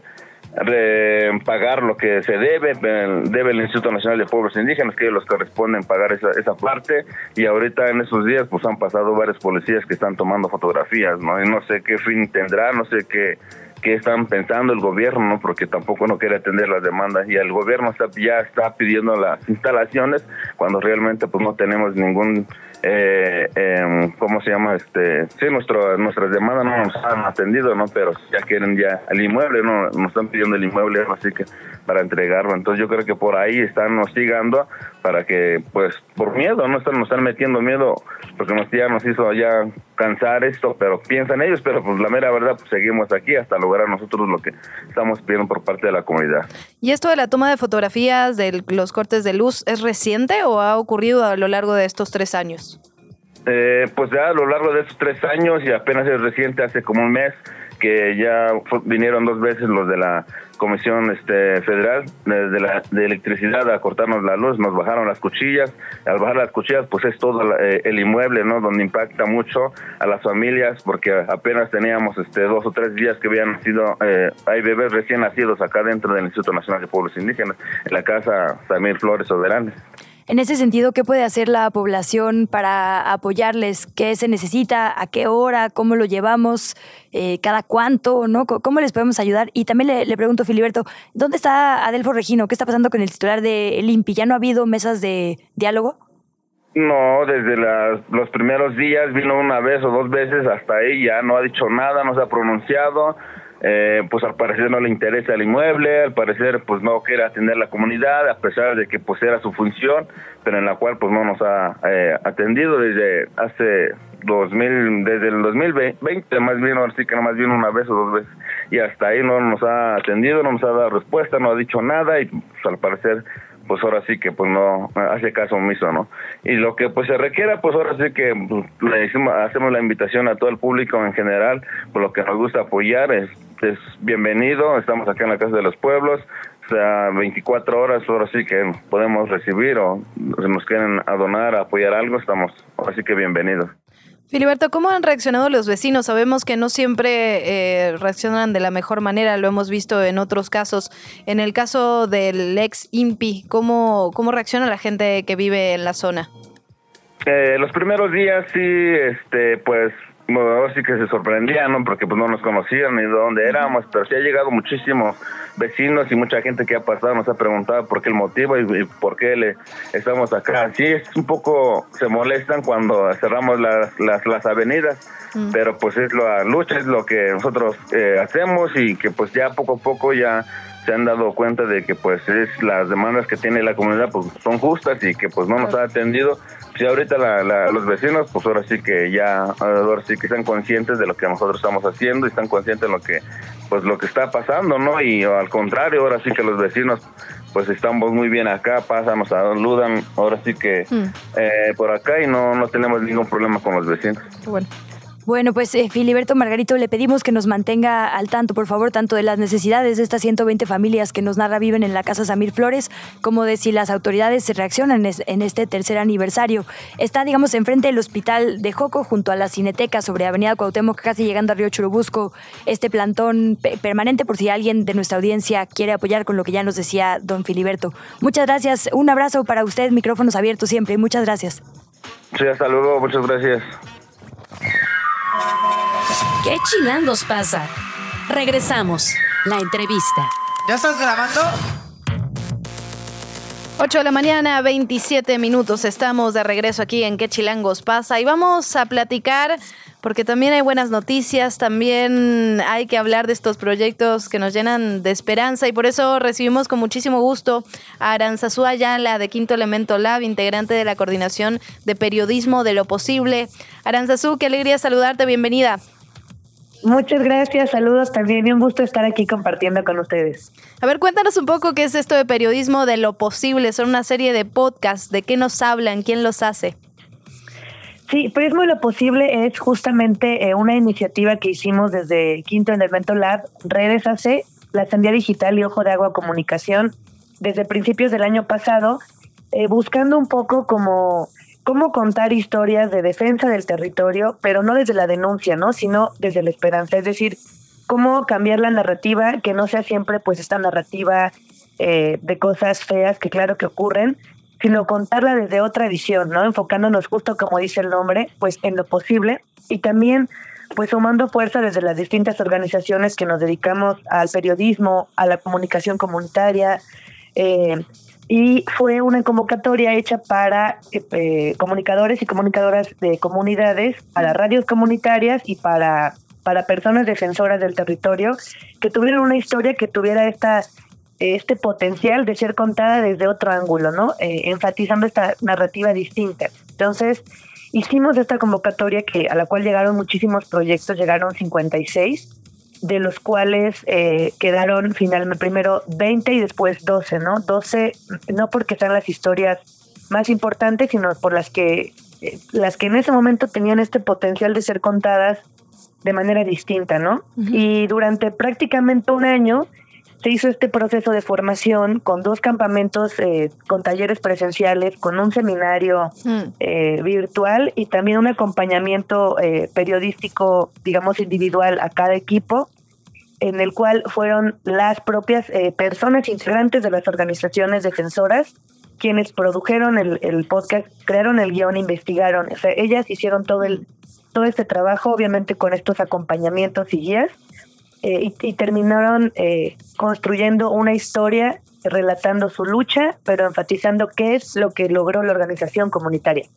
pagar lo que se debe, debe el Instituto Nacional de Pueblos Indígenas, que ellos los corresponden pagar esa, esa parte, y ahorita en esos días pues han pasado varios policías que están tomando fotografías, ¿no? Y no sé qué fin tendrá, no sé qué qué están pensando el gobierno, ¿no? porque tampoco no quiere atender las demandas y el gobierno está, ya está pidiendo las instalaciones cuando realmente pues no tenemos ningún eh, eh, ¿cómo se llama? Este, sí, nuestro, nuestras demandas no nos han atendido, ¿no? Pero ya quieren ya el inmueble, ¿no? Nos están pidiendo el inmueble, así que para entregarlo. Entonces yo creo que por ahí están hostigando para que, pues, por miedo, ¿no? Están, nos están metiendo miedo, porque nos, ya nos hizo ya cansar esto, pero piensan ellos, pero pues la mera verdad, pues seguimos aquí hasta lograr nosotros lo que estamos pidiendo por parte de la comunidad. ¿Y esto de la toma de fotografías de los cortes de luz es reciente o ha ocurrido a lo largo de estos tres años? Eh, pues ya a lo largo de estos tres años y apenas es reciente, hace como un mes, que ya vinieron dos veces los de la Comisión este, Federal de, la, de Electricidad a cortarnos la luz, nos bajaron las cuchillas, al bajar las cuchillas pues es todo eh, el inmueble, ¿no? Donde impacta mucho a las familias porque apenas teníamos este dos o tres días que habían nacido, eh, hay bebés recién nacidos acá dentro del Instituto Nacional de Pueblos Indígenas, en la casa Samir Flores Soberanes. En ese sentido, ¿qué puede hacer la población para apoyarles? ¿Qué se necesita? ¿A qué hora? ¿Cómo lo llevamos? Eh, ¿Cada cuánto? ¿no? ¿Cómo les podemos ayudar? Y también le, le, pregunto, Filiberto, ¿dónde está Adelfo Regino? ¿Qué está pasando con el titular de El INPI? ¿Ya no ha habido mesas de diálogo? No, desde los primeros días vino una vez o dos veces hasta ahí, ya no ha dicho nada, no se ha pronunciado eh, pues al parecer no le interesa el inmueble, al parecer pues no quiere atender la comunidad, a pesar de que pues era su función, pero en la cual pues no nos ha eh, atendido desde hace 2000, desde el 2020, más bien, ahora sí que más bien una vez o dos veces, y hasta ahí no nos ha atendido, no nos ha dado respuesta, no ha dicho nada, y pues, al parecer pues ahora sí que pues no hace caso omiso, ¿no? Y lo que pues se requiera, pues ahora sí que pues, le decimos, hacemos la invitación a todo el público en general, por lo que nos gusta apoyar, es, es bienvenido, estamos acá en la Casa de los Pueblos, o sea, 24 horas, ahora sí que podemos recibir o si nos quieren adonar, apoyar algo, estamos ahora sí que bienvenidos. Filiberto, ¿cómo han reaccionado los vecinos? Sabemos que no siempre eh, reaccionan de la mejor manera, lo hemos visto en otros casos. En el caso del ex INPI, ¿cómo, cómo reacciona la gente que vive en la zona? Eh, los primeros días sí, este, pues bueno, sí que se sorprendían, ¿no? Porque pues no nos conocían ni de dónde éramos, pero sí ha llegado muchísimos vecinos y mucha gente que ha pasado nos ha preguntado por qué el motivo y, por qué le estamos acá. Sí, es un poco, se molestan cuando cerramos las, las, las avenidas, pero pues es la lucha, es lo que nosotros eh, hacemos y que pues ya poco a poco ya se han dado cuenta de que pues es las demandas que tiene la comunidad pues son justas y que pues no nos ha atendido si ahorita los vecinos, pues ahora sí que ya, ahora sí que están conscientes de lo que nosotros estamos haciendo y están conscientes de lo que, pues lo que está pasando, ¿no? Y al contrario, ahora sí que los vecinos, pues estamos muy bien acá, pasan, nos saludan, ahora sí que hmm. eh, por acá y no, no tenemos ningún problema con los vecinos. Bueno. Bueno, pues eh, Filiberto Margarito, le pedimos que nos mantenga al tanto, por favor, tanto de las necesidades de estas 120 familias que nos narra viven en la Casa Samir Flores, como de si las autoridades se reaccionan en este tercer aniversario. Está, digamos, enfrente del Hospital de Joco, junto a la Cineteca, sobre Avenida Cuauhtémoc, casi llegando a Río Churubusco, este plantón permanente por si alguien de nuestra audiencia quiere apoyar con lo que ya nos decía don Filiberto. Muchas gracias, un abrazo para usted, micrófonos abiertos siempre, muchas gracias. Sí, hasta luego, muchas gracias. ¿Qué chilangos pasa? Regresamos. La entrevista. ¿Ya estás grabando? 8 de la mañana, 27 minutos. Estamos de regreso aquí en ¿Qué chilangos pasa? Y vamos a platicar porque también hay buenas noticias, también hay que hablar de estos proyectos que nos llenan de esperanza y por eso recibimos con muchísimo gusto a Aranzazú Ayala de Quinto Elemento Lab, integrante de la Coordinación de Periodismo de lo Posible. Aranzazú, qué alegría saludarte, bienvenida. Muchas gracias, saludos también y un gusto estar aquí compartiendo con ustedes. A ver, cuéntanos un poco qué es esto de periodismo de lo posible. Son una serie de podcasts, ¿de qué nos hablan? ¿Quién los hace? Sí, Periodismo de lo Posible es justamente eh, una iniciativa que hicimos desde Quinto Elemento Lab, Redes AC, La Sandía Digital y Ojo de Agua Comunicación, desde principios del año pasado, eh, buscando un poco como cómo contar historias de defensa del territorio, pero no desde la denuncia, ¿no? Sino desde la esperanza. Es decir, cómo cambiar la narrativa, que no sea siempre pues esta narrativa eh, de cosas feas que claro que ocurren, sino contarla desde otra edición, ¿no? Enfocándonos justo como dice el nombre, pues en lo posible y también pues sumando fuerza desde las distintas organizaciones que nos dedicamos al periodismo, a la comunicación comunitaria, eh, y fue una convocatoria hecha para eh, comunicadores y comunicadoras de comunidades, para radios comunitarias y para, para personas defensoras del territorio que tuvieran una historia que tuviera esta este potencial de ser contada desde otro ángulo, ¿no? Eh, enfatizando esta narrativa distinta. Entonces, hicimos esta convocatoria que a la cual llegaron muchísimos proyectos, llegaron 56 de los cuales eh, quedaron finalmente primero 20 y después 12, ¿no? 12, no porque sean las historias más importantes, sino por las que, eh, las que en ese momento tenían este potencial de ser contadas de manera distinta, ¿no? Y durante prácticamente un año se hizo este proceso de formación con dos campamentos, eh, con talleres presenciales, con un seminario mm. virtual y también un acompañamiento periodístico, digamos, individual a cada equipo en el cual fueron las propias eh, personas integrantes de las organizaciones defensoras quienes produjeron el, el podcast, crearon el guion, investigaron. O sea, ellas hicieron todo el todo este trabajo, obviamente con estos acompañamientos y guías, eh, y, terminaron eh, construyendo una historia relatando su lucha, pero enfatizando qué es lo que logró la organización comunitaria.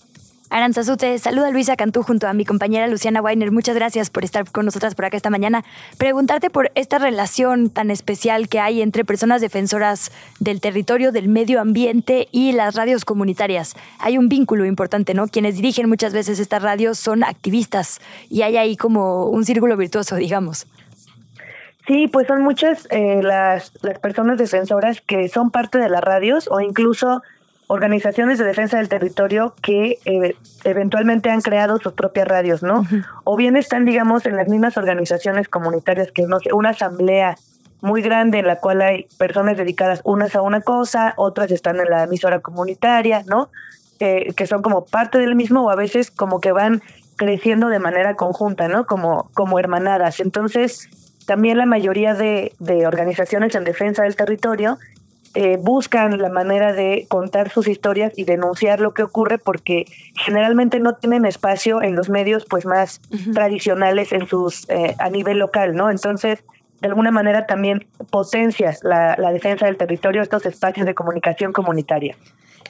Aranzazute, saluda Luisa Cantú junto a mi compañera Luciana Weiner. Muchas gracias por estar con nosotras por acá esta mañana. Preguntarte por esta relación tan especial que hay entre personas defensoras del territorio, del medio ambiente y las radios comunitarias. Hay un vínculo importante, ¿no? Quienes dirigen muchas veces estas radios son activistas y hay ahí como un círculo virtuoso, digamos. Sí, pues son muchas eh, las, las personas defensoras que son parte de las radios o incluso organizaciones de defensa del territorio que eh, eventualmente han creado sus propias radios, ¿no? O bien están, digamos, en las mismas organizaciones comunitarias que, no sé, una asamblea muy grande en la cual hay personas dedicadas unas a una cosa, otras están en la emisora comunitaria, ¿no? Eh, que son como parte del mismo o a veces como que van creciendo de manera conjunta, ¿no? Como, como hermanadas. Entonces, también la mayoría de, de organizaciones en defensa del territorio eh, buscan la manera de contar sus historias y denunciar lo que ocurre porque generalmente no tienen espacio en los medios pues más tradicionales en sus eh, a nivel local, ¿no? Entonces, de alguna manera también potencias la, la defensa del territorio, estos espacios de comunicación comunitaria.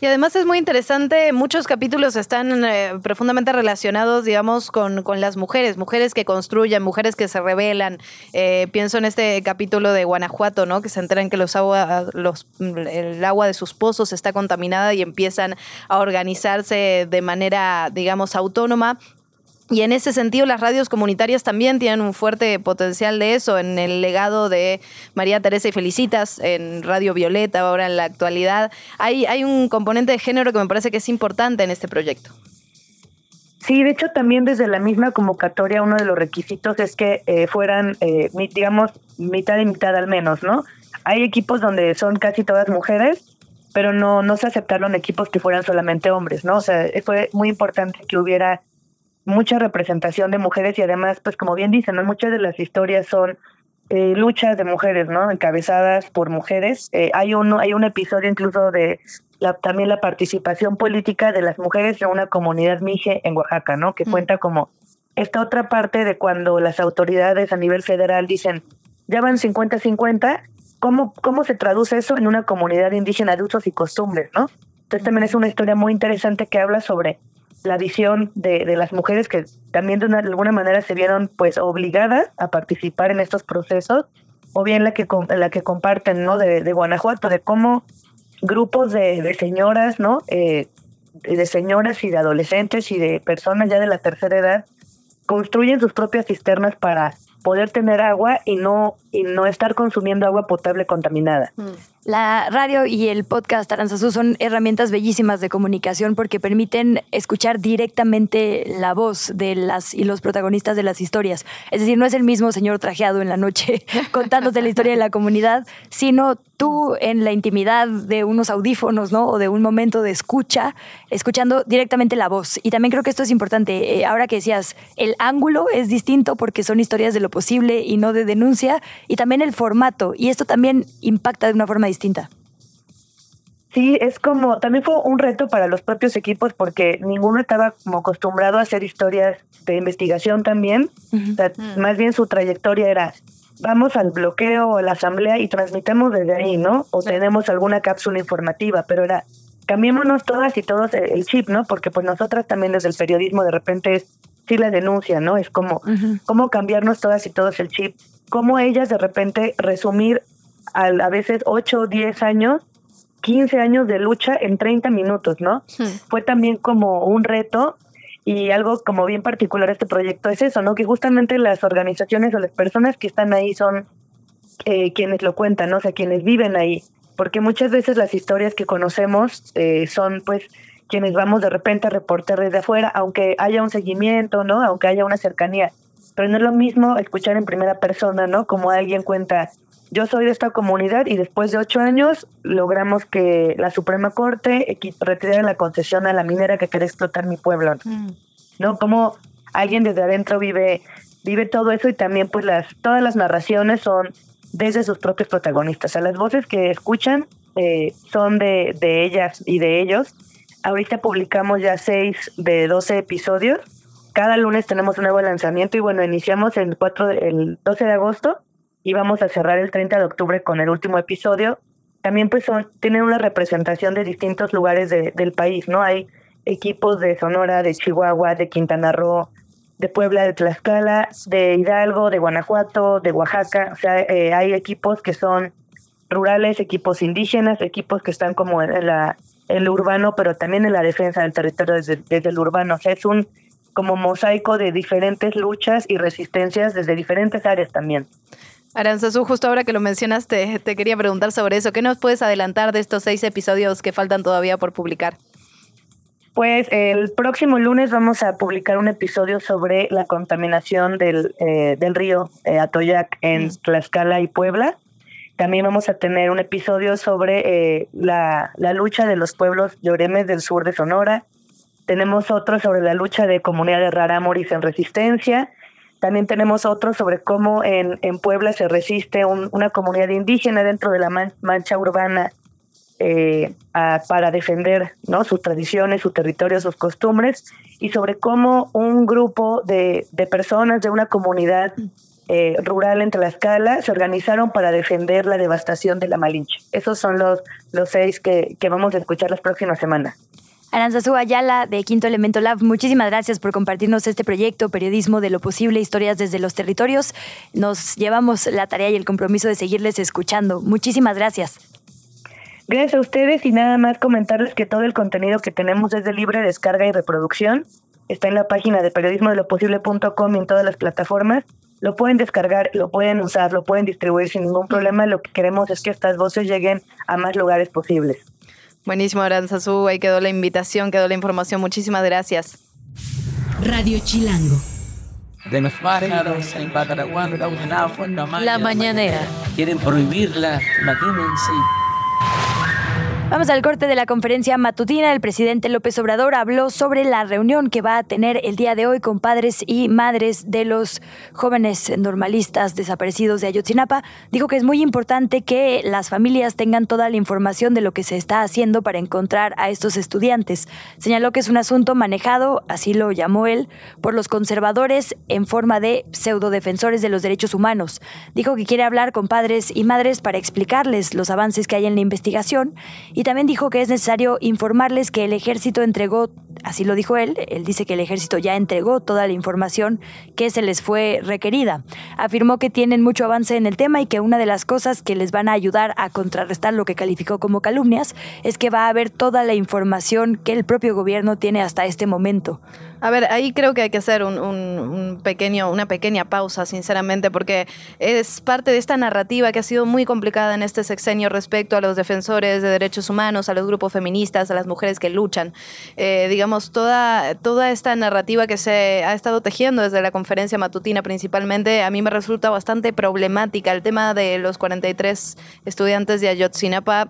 Y además es muy interesante, muchos capítulos están eh, profundamente relacionados, digamos, con, con, las mujeres, mujeres que construyen, mujeres que se rebelan. Eh, pienso en este capítulo de Guanajuato, ¿no? Que se enteran que los agua, los, el agua de sus pozos está contaminada y empiezan a organizarse de manera, digamos, autónoma y en ese sentido, las radios comunitarias también tienen un fuerte potencial de eso. En el legado de María Teresa y Felicitas, en Radio Violeta, ahora en la actualidad, hay, hay un componente de género que me parece que es importante en este proyecto. Sí, de hecho también desde la misma convocatoria uno de los requisitos es que eh, fueran, eh, digamos, mitad y mitad al menos, ¿no? Hay equipos donde son casi todas mujeres, pero no, no se aceptaron equipos que fueran solamente hombres, ¿no? O sea, fue muy importante que hubiera mucha representación de mujeres y además, pues como bien dicen, ¿no? muchas de las historias son eh, luchas de mujeres, ¿no? Encabezadas por mujeres. Eh, hay uno, hay un episodio incluso de la, también la participación política de las mujeres en una comunidad mije en Oaxaca, ¿no? Que mm. cuenta como esta otra parte de cuando las autoridades a nivel federal dicen, ya van 50-50, ¿cómo, ¿cómo se traduce eso en una comunidad indígena de usos y costumbres, ¿no? Entonces también es una historia muy interesante que habla sobre la visión de, de, las mujeres que también de, una, de, alguna manera se vieron pues obligadas a participar en estos procesos o bien la que la que comparten no de, de Guanajuato de cómo grupos de, señoras no eh, de señoras y de adolescentes y de personas ya de la tercera edad construyen sus propias cisternas para poder tener agua y no, y no estar consumiendo agua potable contaminada. Mm. La radio y el podcast Aranzazú son herramientas bellísimas de comunicación porque permiten escuchar directamente la voz de las y los protagonistas de las historias. Es decir, no es el mismo señor trajeado en la noche contándote la historia de la comunidad, sino tú en la intimidad de unos audífonos, ¿no? O de un momento de escucha, escuchando directamente la voz. Y también creo que esto es importante. Eh, ahora que decías, el ángulo es distinto porque son historias de lo posible y no de denuncia, y también el formato. Y esto también impacta de una forma distinta. Sí, es como, también fue un reto para los propios equipos porque ninguno estaba como acostumbrado a hacer historias de investigación también. Mm. Más bien su trayectoria era, vamos al bloqueo o a la asamblea y transmitamos desde ahí, ¿no? O tenemos alguna cápsula informativa, pero era, cambiémonos todas y todos el chip, ¿no? Porque pues nosotras también desde el periodismo de repente es, sí la denuncia, ¿no? Es como, cómo cambiarnos todas y todos el chip. Cómo ellas de repente resumir a veces 8 o 10 años, 15 años de lucha en 30 minutos, ¿no? Hmm. Fue también como un reto y algo como bien particular este proyecto es eso, ¿no? Que justamente las organizaciones o las personas que están ahí son eh, quienes lo cuentan, ¿no? O sea, quienes viven ahí. Porque muchas veces las historias que conocemos eh, son pues quienes vamos de repente a reportar desde afuera, aunque haya un seguimiento, ¿no? Aunque haya una cercanía. Pero no es lo mismo escuchar en primera persona, ¿no? Como alguien cuenta yo soy de esta comunidad y después de ocho años logramos que la Suprema Corte retirara la concesión a la minera que quiere explotar mi pueblo. Mm. ¿No? Como alguien desde adentro vive, vive todo eso y también pues las, todas las narraciones son desde sus propios protagonistas. O sea, las voces que escuchan eh, son de, de ellas y de ellos. Ahorita publicamos ya seis de 12 episodios. Cada lunes tenemos un nuevo lanzamiento y bueno, iniciamos el, 4, el 12 de agosto y vamos a cerrar el 30 de octubre con el último episodio. También pues son, tienen una representación de distintos lugares de, del país, ¿no? Hay equipos de Sonora, de Chihuahua, de Quintana Roo, de Puebla, de Tlaxcala, de Hidalgo, de Guanajuato, de Oaxaca. O sea, eh, hay equipos que son rurales, equipos indígenas, equipos que están como en, la, en el urbano, pero también en la defensa del territorio desde, desde el urbano. O sea, es un como mosaico de diferentes luchas y resistencias desde diferentes áreas también. Aranzazú, justo ahora que lo mencionas, te, te quería preguntar sobre eso. ¿Qué nos puedes adelantar de estos seis episodios que faltan todavía por publicar? Pues el próximo lunes vamos a publicar un episodio sobre la contaminación del, eh, del río eh, Atoyac en Tlaxcala y Puebla. También vamos a tener un episodio sobre eh, la, la, lucha de los pueblos lloremes del sur de Sonora. Tenemos otro sobre la lucha de comunidad de Rarámuris en resistencia. También tenemos otro sobre cómo en, en Puebla se resiste un, una comunidad indígena dentro de la man, mancha urbana eh, para defender ¿no? sus tradiciones, su territorio, sus costumbres, y sobre cómo un grupo de, de personas de una comunidad eh, rural en Tlaxcala se organizaron para defender la devastación de la Malinche. Esos son los, los seis que, que vamos a escuchar las próximas semanas. Aranzazú Ayala de Quinto Elemento Lab, muchísimas gracias por compartirnos este proyecto, Periodismo de lo Posible, Historias desde los Territorios. Nos llevamos la tarea y el compromiso de seguirles escuchando. Muchísimas gracias. Gracias a ustedes y nada más comentarles que todo el contenido que tenemos es de libre descarga y reproducción. Está en la página de periodismodeloposible.com y en todas las plataformas. Lo pueden descargar, lo pueden usar, lo pueden distribuir sin ningún problema. Lo que queremos es que estas voces lleguen a más lugares posibles. Buenísimo, Aranzazú. Ahí quedó la invitación, quedó la información. Muchísimas gracias. Radio Chilango. La mañanera. Quieren prohibirla, imagínense. Vamos al corte de la conferencia matutina. El presidente López Obrador habló sobre la reunión que va a tener el día de hoy con padres y madres de los jóvenes normalistas desaparecidos de Ayotzinapa. Dijo que es muy importante que las familias tengan toda la información de lo que se está haciendo para encontrar a estos estudiantes. Señaló que es un asunto manejado, así lo llamó él, por los conservadores en forma de pseudodefensores de los derechos humanos. Dijo que quiere hablar con padres y madres para explicarles los avances que hay en la investigación también dijo que es necesario informarles que el ejército entregó, así lo dijo él, él dice que el ejército ya entregó toda la información que se les fue requerida. Afirmó que tienen mucho avance en el tema y que una de las cosas que les van a ayudar a contrarrestar lo que calificó como calumnias es que va a haber toda la información que el propio gobierno tiene hasta este momento. A ver, ahí creo que hay que hacer un, pequeño, una pequeña pausa, sinceramente, porque es parte de esta narrativa que ha sido muy complicada en este sexenio respecto a los defensores de derechos humanos, a los grupos feministas, a las mujeres que luchan. Eh, digamos, toda, toda esta narrativa que se ha estado tejiendo desde la conferencia matutina principalmente, a mí me resulta bastante problemática. El tema de los 43 estudiantes de Ayotzinapa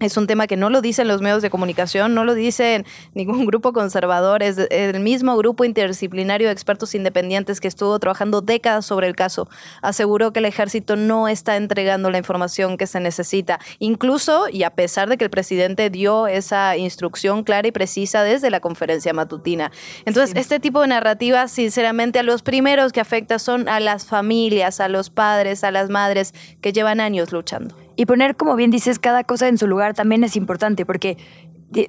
es un tema que no lo dicen los medios de comunicación, no lo dicen ningún grupo conservador, es el mismo grupo interdisciplinario de expertos independientes que estuvo trabajando décadas sobre el caso. Aseguró que el ejército no está entregando la información que se necesita. Incluso, y a pesar de que el presidente dio esa instrucción clara y precisa desde la conferencia matutina. Entonces, sí. este tipo de narrativa, sinceramente, a los primeros que afecta son a las familias, a los padres, a las madres que llevan años luchando. Y poner, como bien dices, cada cosa en su lugar también es importante, porque,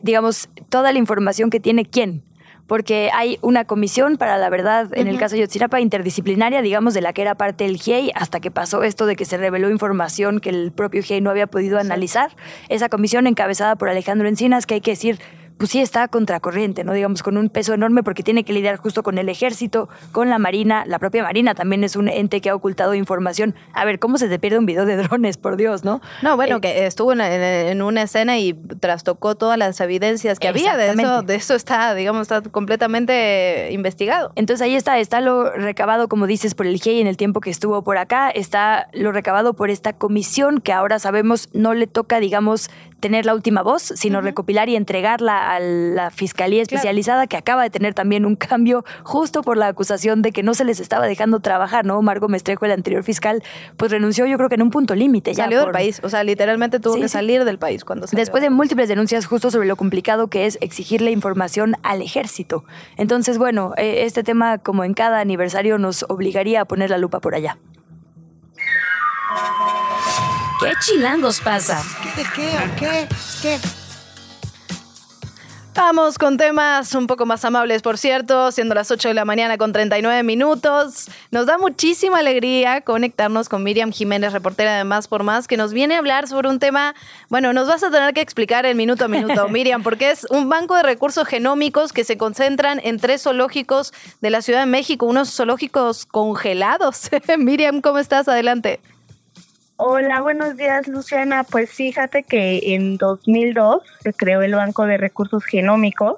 digamos, toda la información que tiene quién. Porque hay una comisión para la verdad, en uh -huh. el caso de Yotzinapa, interdisciplinaria, digamos, de la que era parte el GIEI, hasta que pasó esto de que se reveló información que el propio GIEI no había podido analizar. Esa comisión encabezada por Alejandro Encinas, que hay que decir, pues sí está contracorriente, ¿no? Digamos, con un peso enorme porque tiene que lidiar justo con el ejército, con la marina. La propia marina también es un ente que ha ocultado información. A ver, ¿cómo se te pierde un video de drones, por Dios, no? No, bueno, eh, que estuvo en, en, una escena y trastocó todas las evidencias que había. De eso, de eso está, digamos, está completamente investigado. Entonces ahí está, está lo recabado, como dices, por el GIEI en el tiempo que estuvo por acá. Está lo recabado por esta comisión que ahora sabemos no le toca, digamos, tener la última voz, sino recopilar y entregarla a la Fiscalía Especializada, que acaba de tener también un cambio justo por la acusación de que no se les estaba dejando trabajar, ¿no? Margo Mestrejo, el anterior fiscal, pues renunció yo creo que en un punto límite. Salió del país, o sea, literalmente tuvo que salir del país cuando salió. Después de múltiples denuncias justo sobre lo complicado que es exigirle información al ejército. Entonces, bueno, eh, este tema, como en cada aniversario, nos obligaría a poner la lupa por allá. ¿Qué chilangos pasa? ¿Qué de qué o qué? ¿Qué? Vamos con temas un poco más amables, por cierto, siendo las 8 de la mañana con 39 minutos. Nos da muchísima alegría conectarnos con Miriam Jiménez, reportera de Más por Más, que nos viene a hablar sobre un tema, bueno, nos vas a tener que explicar el minuto a minuto, Miriam, porque es un banco de recursos genómicos que se concentran en tres zoológicos de la Ciudad de México, unos zoológicos congelados. Miriam, ¿cómo estás? Adelante. Hola, buenos días, Luciana. Pues fíjate que en 2002 se creó el Banco de Recursos Genómicos,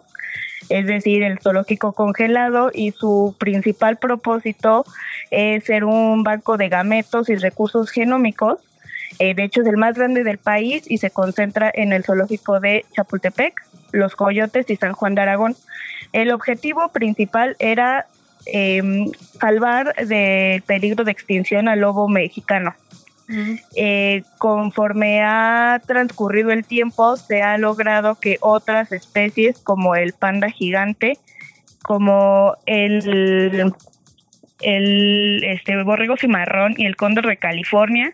es decir, el zoológico congelado, y su principal propósito es ser un banco de gametos y recursos genómicos. Eh, de hecho, es el más grande del país y se concentra en el zoológico de Chapultepec, Los Coyotes y San Juan de Aragón. El objetivo principal era em, salvar del peligro de extinción al lobo mexicano. Eh, conforme ha transcurrido el tiempo, se ha logrado que otras especies como el panda gigante, como el, el este, borrego cimarrón y el cóndor de California,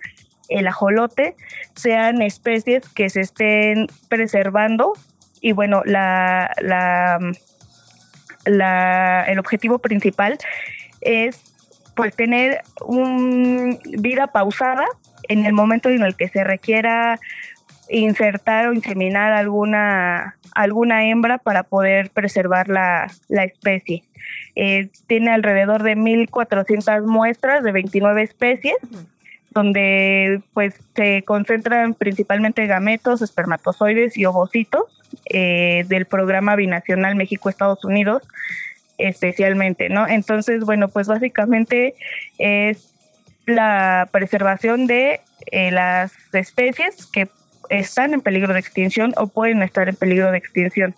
el ajolote, sean especies que se estén preservando. Y bueno, la, la, la, el objetivo principal es pues tener una vida pausada en el momento en el que se requiera insertar o inseminar alguna, alguna hembra para poder preservar la, especie. Eh, tiene alrededor de 1.400 muestras de 29 especies, donde pues se concentran principalmente gametos, espermatozoides y ovocitos eh, del programa binacional México-Estados Unidos especialmente, ¿no? Entonces, bueno, pues básicamente es la preservación de eh, las especies que están en peligro de extinción o pueden estar en peligro de extinción.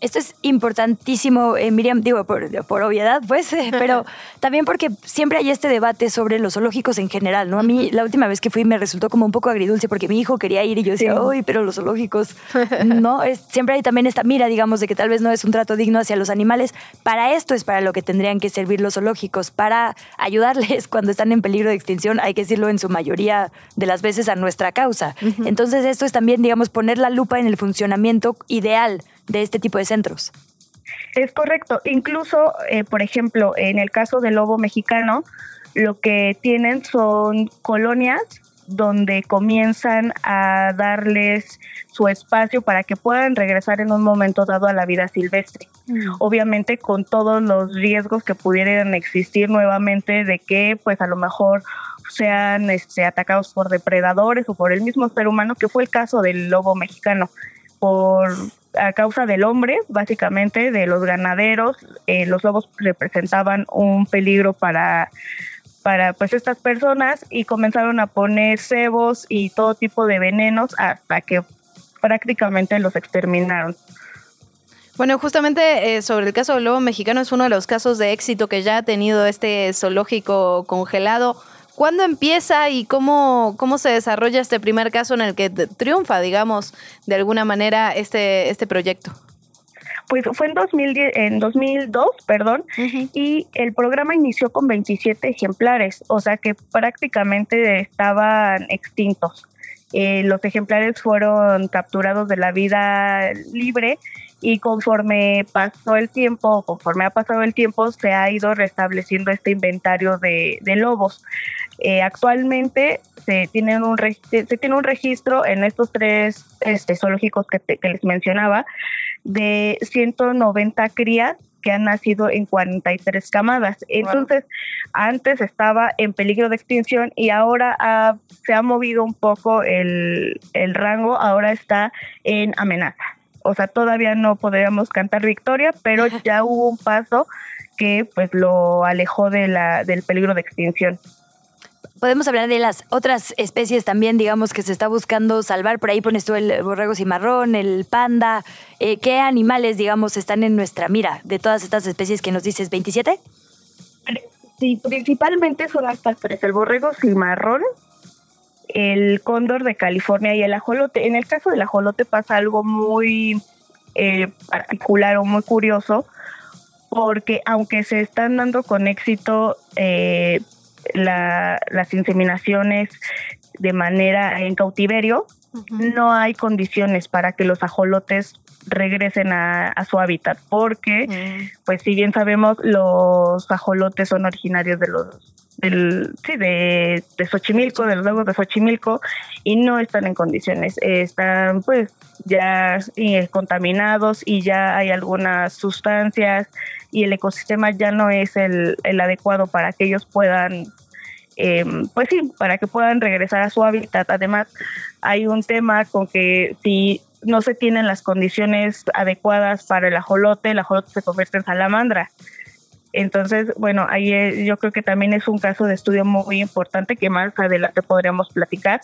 Esto es importantísimo, eh, Miriam, digo, por, obviedad, pues, eh, pero también porque siempre hay este debate sobre los zoológicos en general, ¿no? A mí la última vez que fui me resultó como un poco agridulce porque mi hijo quería ir y yo decía, uy, pero los zoológicos, ¿no? Es, siempre hay también esta mira, digamos, de que tal vez no es un trato digno hacia los animales. Para esto es para lo que tendrían que servir los zoológicos, para ayudarles cuando están en peligro de extinción, hay que decirlo en su mayoría de las veces a nuestra causa. Entonces esto es también, digamos, poner la lupa en el funcionamiento ideal de este tipo de centros. Es correcto. Incluso, eh, por ejemplo, en el caso del lobo mexicano, lo que tienen son colonias donde comienzan a darles su espacio para que puedan regresar en un momento dado a la vida silvestre. Mm. Obviamente con todos los riesgos que pudieran existir nuevamente de que pues a lo mejor sean este, atacados por depredadores o por el mismo ser humano, que fue el caso del lobo mexicano, por a causa del hombre, básicamente, de los ganaderos, eh, los lobos representaban un peligro para, para pues estas personas y comenzaron a poner cebos y todo tipo de venenos hasta que prácticamente los exterminaron. Bueno, justamente eh, sobre el caso del lobo mexicano es uno de los casos de éxito que ya ha tenido este zoológico congelado. ¿Cuándo empieza y cómo, cómo se desarrolla este primer caso en el que triunfa, digamos, de alguna manera este, este proyecto? Pues fue en, 2010, en 2002, perdón, y el programa inició con 27 ejemplares, o sea que prácticamente estaban extintos. Eh, los ejemplares fueron capturados de la vida libre y conforme pasó el tiempo, conforme ha pasado el tiempo, se ha ido restableciendo este inventario de, de lobos. Eh, actualmente se, tienen un se tiene un registro en estos tres este, zoológicos que, que les mencionaba de 190 crías que han nacido en 43 camadas. Entonces, antes estaba en peligro de extinción y ahora se ha movido un poco el, el rango, ahora está en amenaza. O sea, todavía no podríamos cantar victoria, pero ya hubo un paso que pues lo alejó de la, del peligro de extinción. Podemos hablar de las otras especies también, digamos, que se está buscando salvar. Por ahí pones tú el borrego cimarrón, el panda. Eh, ¿Qué animales, digamos, están en nuestra mira de todas estas especies que nos dices? ¿27? Sí, principalmente son estas tres, el borrego cimarrón, el cóndor de California y el ajolote. En el caso del ajolote pasa algo muy eh, particular o muy curioso, porque aunque se están dando con éxito eh, las inseminaciones de manera en cautiverio, no hay condiciones para que los ajolotes regresen a, su hábitat, porque, pues si bien sabemos, los ajolotes son originarios de los del, sí, de, de Xochimilco, de los lagos de Xochimilco, y no están en condiciones. Están pues ya eh, contaminados y ya hay algunas sustancias y el ecosistema ya no es el, el adecuado para que ellos puedan eh, pues sí, para que puedan regresar a su hábitat. Además, hay un tema con que si no se tienen las condiciones adecuadas para el ajolote, el ajolote se convierte en salamandra. Entonces, bueno, ahí eh, yo creo que también es un caso de estudio muy importante que más adelante podríamos platicar,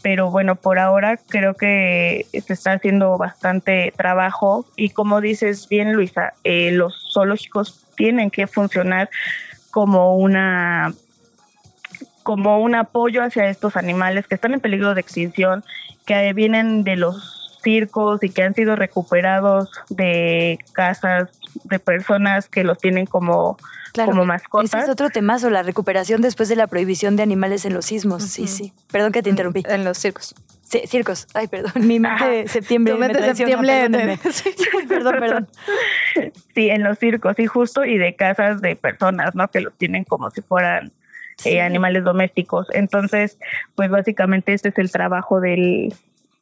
pero bueno, por ahora creo que se está haciendo bastante trabajo. Y como dices bien, Luisa, eh, los zoológicos tienen que funcionar como una como un apoyo hacia estos animales que están en peligro de extinción, que vienen de los circos y que han sido recuperados de casas de personas que los tienen como, como mascotas. Ese es otro temazo, la recuperación después de la prohibición de animales en los sismos. Sí, sí. Perdón que te interrumpí. En los circos. Sí, circos. Ay, perdón. Mi mente de septiembre. Tu mente septiembre. Sí, perdón, perdón. Sí, en los circos, sí, justo, y de casas de personas, ¿no? Que los tienen como si fueran eh, animales domésticos. Entonces, pues básicamente este es el trabajo del,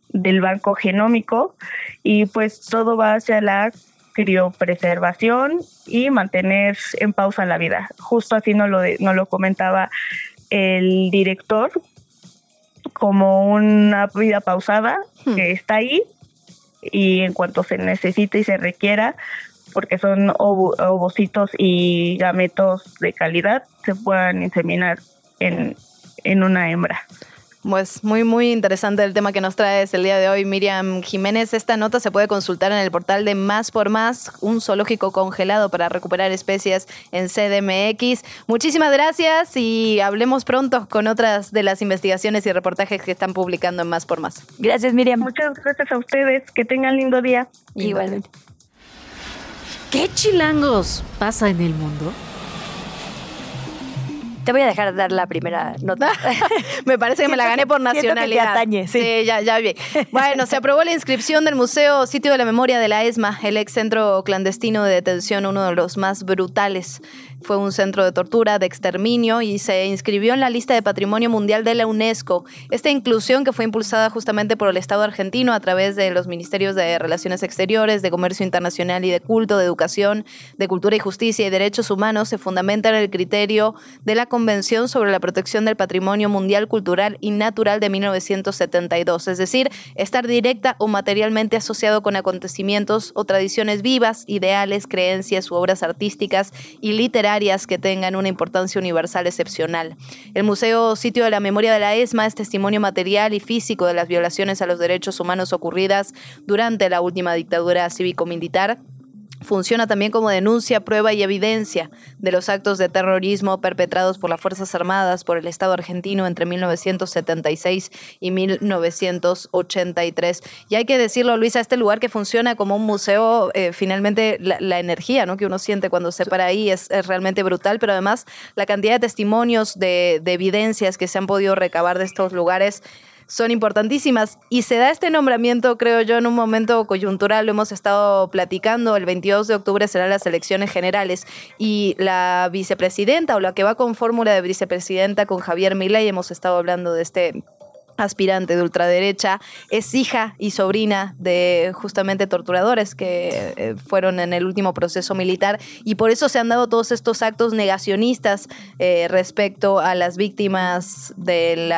del banco genómico y pues todo va hacia la criopreservación y mantener en pausa la vida. Justo así nos lo, no lo comentaba el director, como una vida pausada hmm. que está ahí y en cuanto se necesite y se requiera, porque son ovocitos y gametos de calidad, se puedan inseminar en, en una hembra. Pues muy, muy interesante el tema que nos traes el día de hoy, Miriam Jiménez. Esta nota se puede consultar en el portal de Más por Más, un zoológico congelado para recuperar especies en CDMX. Muchísimas gracias y hablemos pronto con otras de las investigaciones y reportajes que están publicando en Más por Más. Gracias, Miriam. Muchas gracias a ustedes. Que tengan lindo día. Igualmente. ¿Qué chilangos pasa en el mundo? Te voy a dejar dar la primera nota. me parece que me la gané por nacionalidad. Atañe, sí. sí, ya, ya bien. Bueno, se aprobó la inscripción del Museo Sitio de la Memoria de la ESMA, el ex centro clandestino de detención, uno de los más brutales fue un centro de tortura, de exterminio y se inscribió en la lista de Patrimonio Mundial de la UNESCO. Esta inclusión que fue impulsada justamente por el Estado argentino a través de los Ministerios de Relaciones Exteriores, de Comercio Internacional y de Culto, de Educación, de Cultura y Justicia y Derechos Humanos se fundamenta en el criterio de la Convención sobre la Protección del Patrimonio Mundial Cultural y Natural de 1972, es decir, estar directa o materialmente asociado con acontecimientos o tradiciones vivas, ideales, creencias u obras artísticas y literarias que tengan una importancia universal excepcional. El Museo Sitio de la Memoria de la ESMA es testimonio material y físico de las violaciones a los derechos humanos ocurridas durante la última dictadura cívico-militar Funciona también como denuncia, prueba y evidencia de los actos de terrorismo perpetrados por las Fuerzas Armadas por el Estado argentino entre 1976 y 1983. Y hay que decirlo, Luisa, este lugar que funciona como un museo, eh, finalmente la, energía ¿no? que uno siente cuando se para ahí es, realmente brutal, pero además la cantidad de testimonios, de evidencias que se han podido recabar de estos lugares son importantísimas. Y se da este nombramiento, creo yo, en un momento coyuntural, lo hemos estado platicando, el 22 de octubre serán las elecciones generales. Y la vicepresidenta o la que va con fórmula de vicepresidenta con Javier Milei, hemos estado hablando de este aspirante de ultraderecha, es hija y sobrina de justamente torturadores que eh, fueron en el último proceso militar y por eso se han dado todos estos actos negacionistas eh, respecto a las víctimas del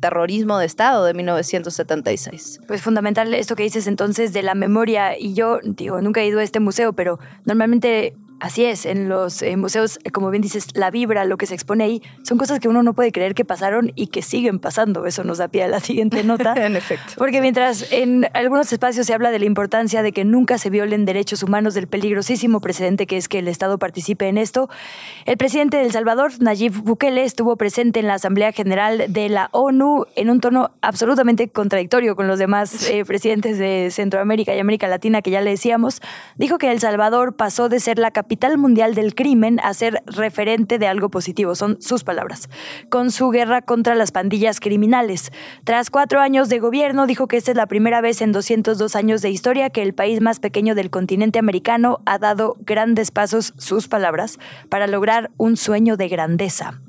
terrorismo de Estado de 1976. Pues fundamental esto que dices entonces de la memoria y yo digo, nunca he ido a este museo, pero normalmente Así es, en los eh, museos, eh, como bien dices, la vibra, lo que se expone ahí, son cosas que uno no puede creer que pasaron y que siguen pasando. Eso nos da pie a la siguiente nota. en efecto. Porque mientras en algunos espacios se habla de la importancia de que nunca se violen derechos humanos, del peligrosísimo precedente que es que el Estado participe en esto, el presidente de El Salvador, Nayib Bukele, estuvo presente en la Asamblea General de la ONU en un tono absolutamente contradictorio con los demás eh, presidentes de Centroamérica y América Latina que ya le decíamos. Dijo que El Salvador pasó de ser la capital capital mundial del crimen a ser referente de algo positivo, son sus palabras, con su guerra contra las pandillas criminales. Tras cuatro años de gobierno, dijo que esta es la primera vez en 202 años de historia que el país más pequeño del continente americano ha dado grandes pasos, sus palabras, para lograr un sueño de grandeza.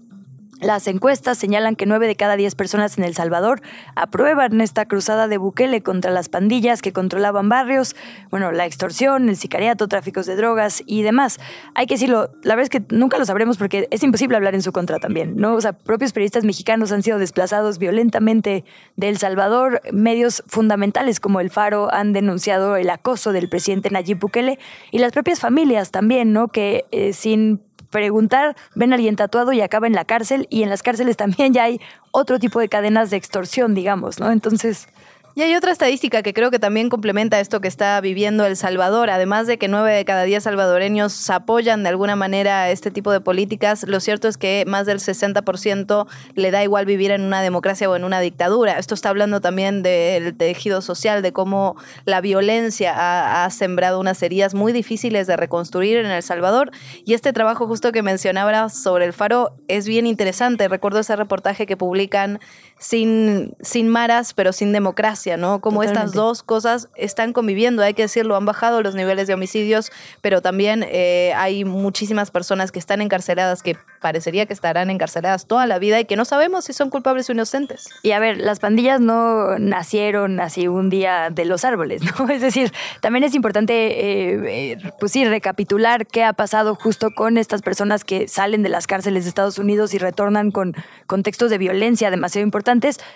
Las encuestas señalan que nueve de cada diez personas en El Salvador aprueban esta cruzada de Bukele contra las pandillas que controlaban barrios, bueno, la extorsión, el sicariato, tráficos de drogas y demás. Hay que decirlo, la verdad es que nunca lo sabremos porque es imposible hablar en su contra también, ¿no? O sea, propios periodistas mexicanos han sido desplazados violentamente de El Salvador, medios fundamentales como El Faro han denunciado el acoso del presidente Nayib Bukele y las propias familias también, ¿no? Que eh, sin preguntar, ven a alguien tatuado y acaba en la cárcel y en las cárceles también ya hay otro tipo de cadenas de extorsión, digamos, ¿no? Entonces, y hay otra estadística que creo que también complementa esto que está viviendo El Salvador. Además de que nueve de cada diez salvadoreños apoyan de alguna manera este tipo de políticas, lo cierto es que más del 60% le da igual vivir en una democracia o en una dictadura. Esto está hablando también del tejido social, de cómo la violencia ha, sembrado unas heridas muy difíciles de reconstruir en El Salvador. Y este trabajo justo que mencionaba sobre el faro es bien interesante. Recuerdo ese reportaje que publican sin, sin maras, pero sin democracia, ¿no? Como estas dos cosas están conviviendo, hay que decirlo, han bajado los niveles de homicidios, pero también eh, hay muchísimas personas que están encarceladas, que parecería que estarán encarceladas toda la vida y que no sabemos si son culpables o inocentes. Y a ver, las pandillas no nacieron así un día de los árboles, ¿no? Es decir, también es importante, eh, eh, pues sí, recapitular qué ha pasado justo con estas personas que salen de las cárceles de Estados Unidos y retornan con contextos de violencia demasiado importantes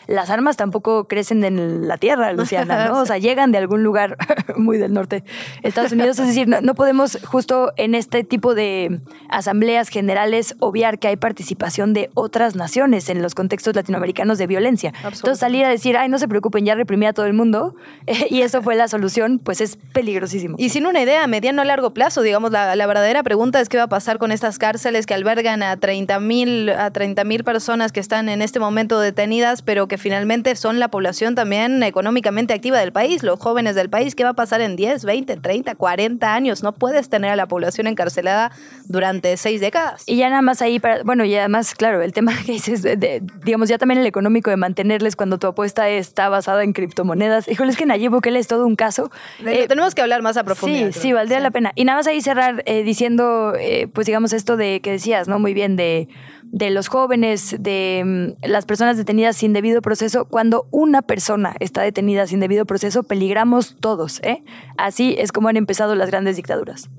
las armas tampoco crecen en la tierra, Luciana, ¿no? O sea, llegan de algún lugar muy del norte, Estados Unidos. Es decir, no, podemos justo en este tipo de asambleas generales obviar que hay participación de otras naciones en los contextos latinoamericanos de violencia. Entonces, salir a decir, ay, no se preocupen, ya reprimí a todo el mundo y eso fue la solución, pues es peligrosísimo. Y sin una idea a mediano o largo plazo, digamos, la, verdadera pregunta es qué va a pasar con estas cárceles que albergan a 30 mil a 30 mil personas que están en este momento detenidas pero que finalmente son la población también económicamente activa del país, los jóvenes del país. ¿Qué va a pasar en 10, 20, 30, 40 años? No puedes tener a la población encarcelada durante seis décadas. Y ya nada más ahí, para, bueno, y además, claro, el tema que dices, de, digamos, ya también el económico de mantenerles cuando tu apuesta está basada en criptomonedas. Híjole, es que Nayib Bukele es todo un caso. Eh, tenemos que hablar más a profundidad. Sí, sí, valdría la pena. Y nada más ahí cerrar eh, diciendo, eh, pues digamos, esto de que decías, ¿no? Muy bien, de de los jóvenes, de mm, las personas detenidas sin debido proceso, cuando una persona está detenida sin debido proceso, peligramos todos. ¿eh? Así es como han empezado las grandes dictaduras.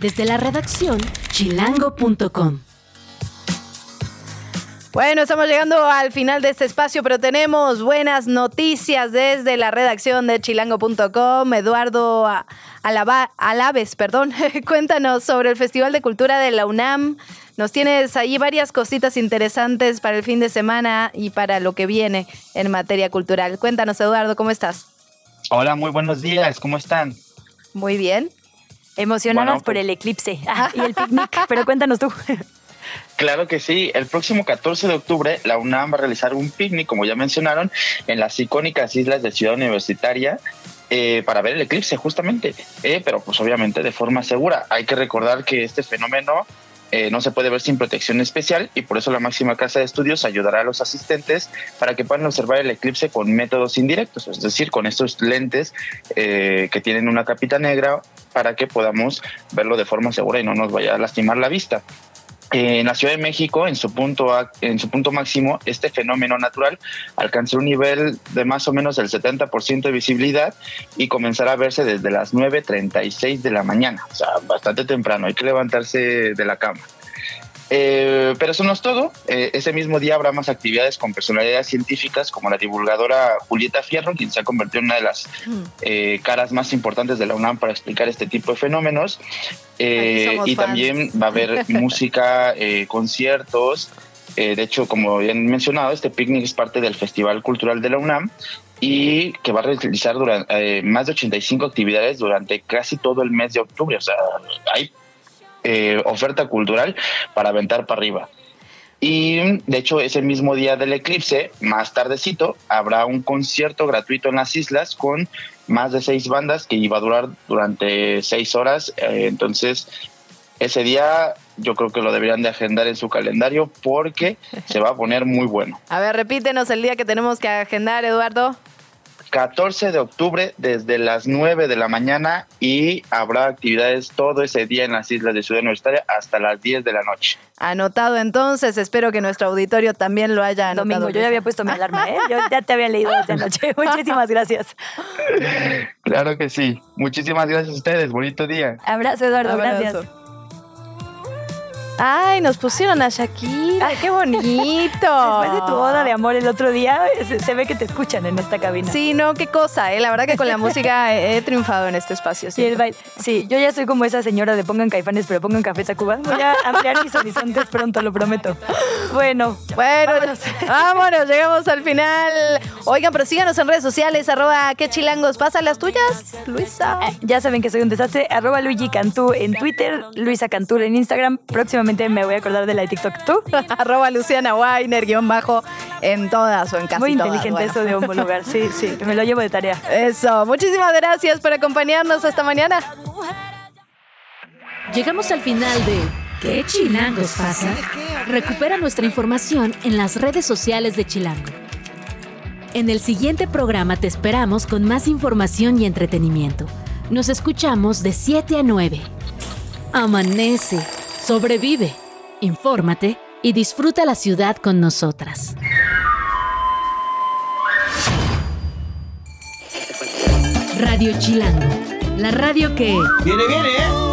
Desde la redacción, chilango.com. Bueno, estamos llegando al final de este espacio, pero tenemos buenas noticias desde la redacción de chilango.com. Eduardo Alaves, perdón, cuéntanos sobre el Festival de Cultura de la UNAM. Nos tienes ahí varias cositas interesantes para el fin de semana y para lo que viene en materia cultural. Cuéntanos, Eduardo, ¿cómo estás? Hola, muy buenos días, ¿cómo están? Muy bien. Emocionadas por pues el eclipse y el picnic, pero cuéntanos tú. Claro que sí. El próximo 14 de octubre, la UNAM va a realizar un picnic, como ya mencionaron, en las icónicas islas de Ciudad Universitaria. Eh, para ver el eclipse justamente, eh, pero pues obviamente de forma segura. Hay que recordar que este fenómeno eh, no se puede ver sin protección especial y por eso la máxima casa de estudios ayudará a los asistentes para que puedan observar el eclipse con métodos indirectos, es decir, con estos lentes que tienen una capita negra para que podamos verlo de forma segura y no nos vaya a lastimar la vista en la Ciudad de México, en su punto en su punto máximo, este fenómeno natural alcanzó un nivel de más o menos el 70% de visibilidad y comenzará a verse desde las 9.36 de la mañana, o sea, bastante temprano, hay que levantarse de la cama. Eh, pero eso no es todo. Eh, ese mismo día habrá más actividades con personalidades científicas como la divulgadora Julieta Fierro, quien se ha convertido en una de las eh, caras más importantes de la UNAM para explicar este tipo de fenómenos. y también va a haber música, conciertos. de hecho, como bien mencionado, este picnic es parte del Festival Cultural de la UNAM y que va a realizar durante, más de 85 actividades durante casi todo el mes de octubre. O sea, hay eh, oferta cultural para aventar para arriba. Y de hecho, ese mismo día del eclipse, más tardecito, habrá un concierto gratuito en las islas con más de seis bandas que iba a durar durante seis horas. Eh, entonces, ese día yo creo que lo deberían de agendar en su calendario porque se va a poner muy bueno. A ver, repítenos el día que tenemos que agendar, Eduardo. 14 de octubre desde las 9 de la mañana y habrá actividades todo ese día en las islas de Ciudad Universitaria hasta las 10 de la noche. Anotado entonces, espero que nuestro auditorio también lo haya anotado. Domingo, yo ya había puesto mi alarma, ¿eh? Yo ya te había leído desde anoche. Muchísimas gracias. Claro que sí. Muchísimas gracias a ustedes. Bonito día. Abrazo, Eduardo. Gracias. Ay, nos pusieron a Shakira. qué bonito. Después de tu boda de amor el otro día, se, ve que te escuchan en esta cabina. Sí, no, qué cosa, ¿eh? La verdad que con la música he, triunfado en este espacio. Sí, sí, yo ya soy como esa señora de pongan caifanes, pero pongan café Tacuba. Voy a ampliar mis horizontes pronto, lo prometo. Bueno, bueno, vámonos. llegamos al final. Oigan, pero síganos en redes sociales, arroba qué chilangos. ¿Pasan las tuyas, Luisa? Eh, ya saben que soy un desastre, arroba Luigi Cantú en Twitter, Luisa Cantú en Instagram. Próximamente me voy a acordar de la de TikTok. ¿Tú? Arroba Luciana Weiner, guion bajo, en todas o en casi Muy inteligente eso de homologar. Sí, sí, me lo llevo de tarea. Eso. Muchísimas gracias por acompañarnos esta mañana. Llegamos al final de ¿Qué chilangos pasa? Recupera nuestra información en las redes sociales de Chilango. En el siguiente programa te esperamos con más información y entretenimiento. Nos escuchamos de 7 a 9. Amanece Sobrevive, infórmate y disfruta la ciudad con nosotras. Radio Chilango, la radio que... Viene, viene, ¿eh?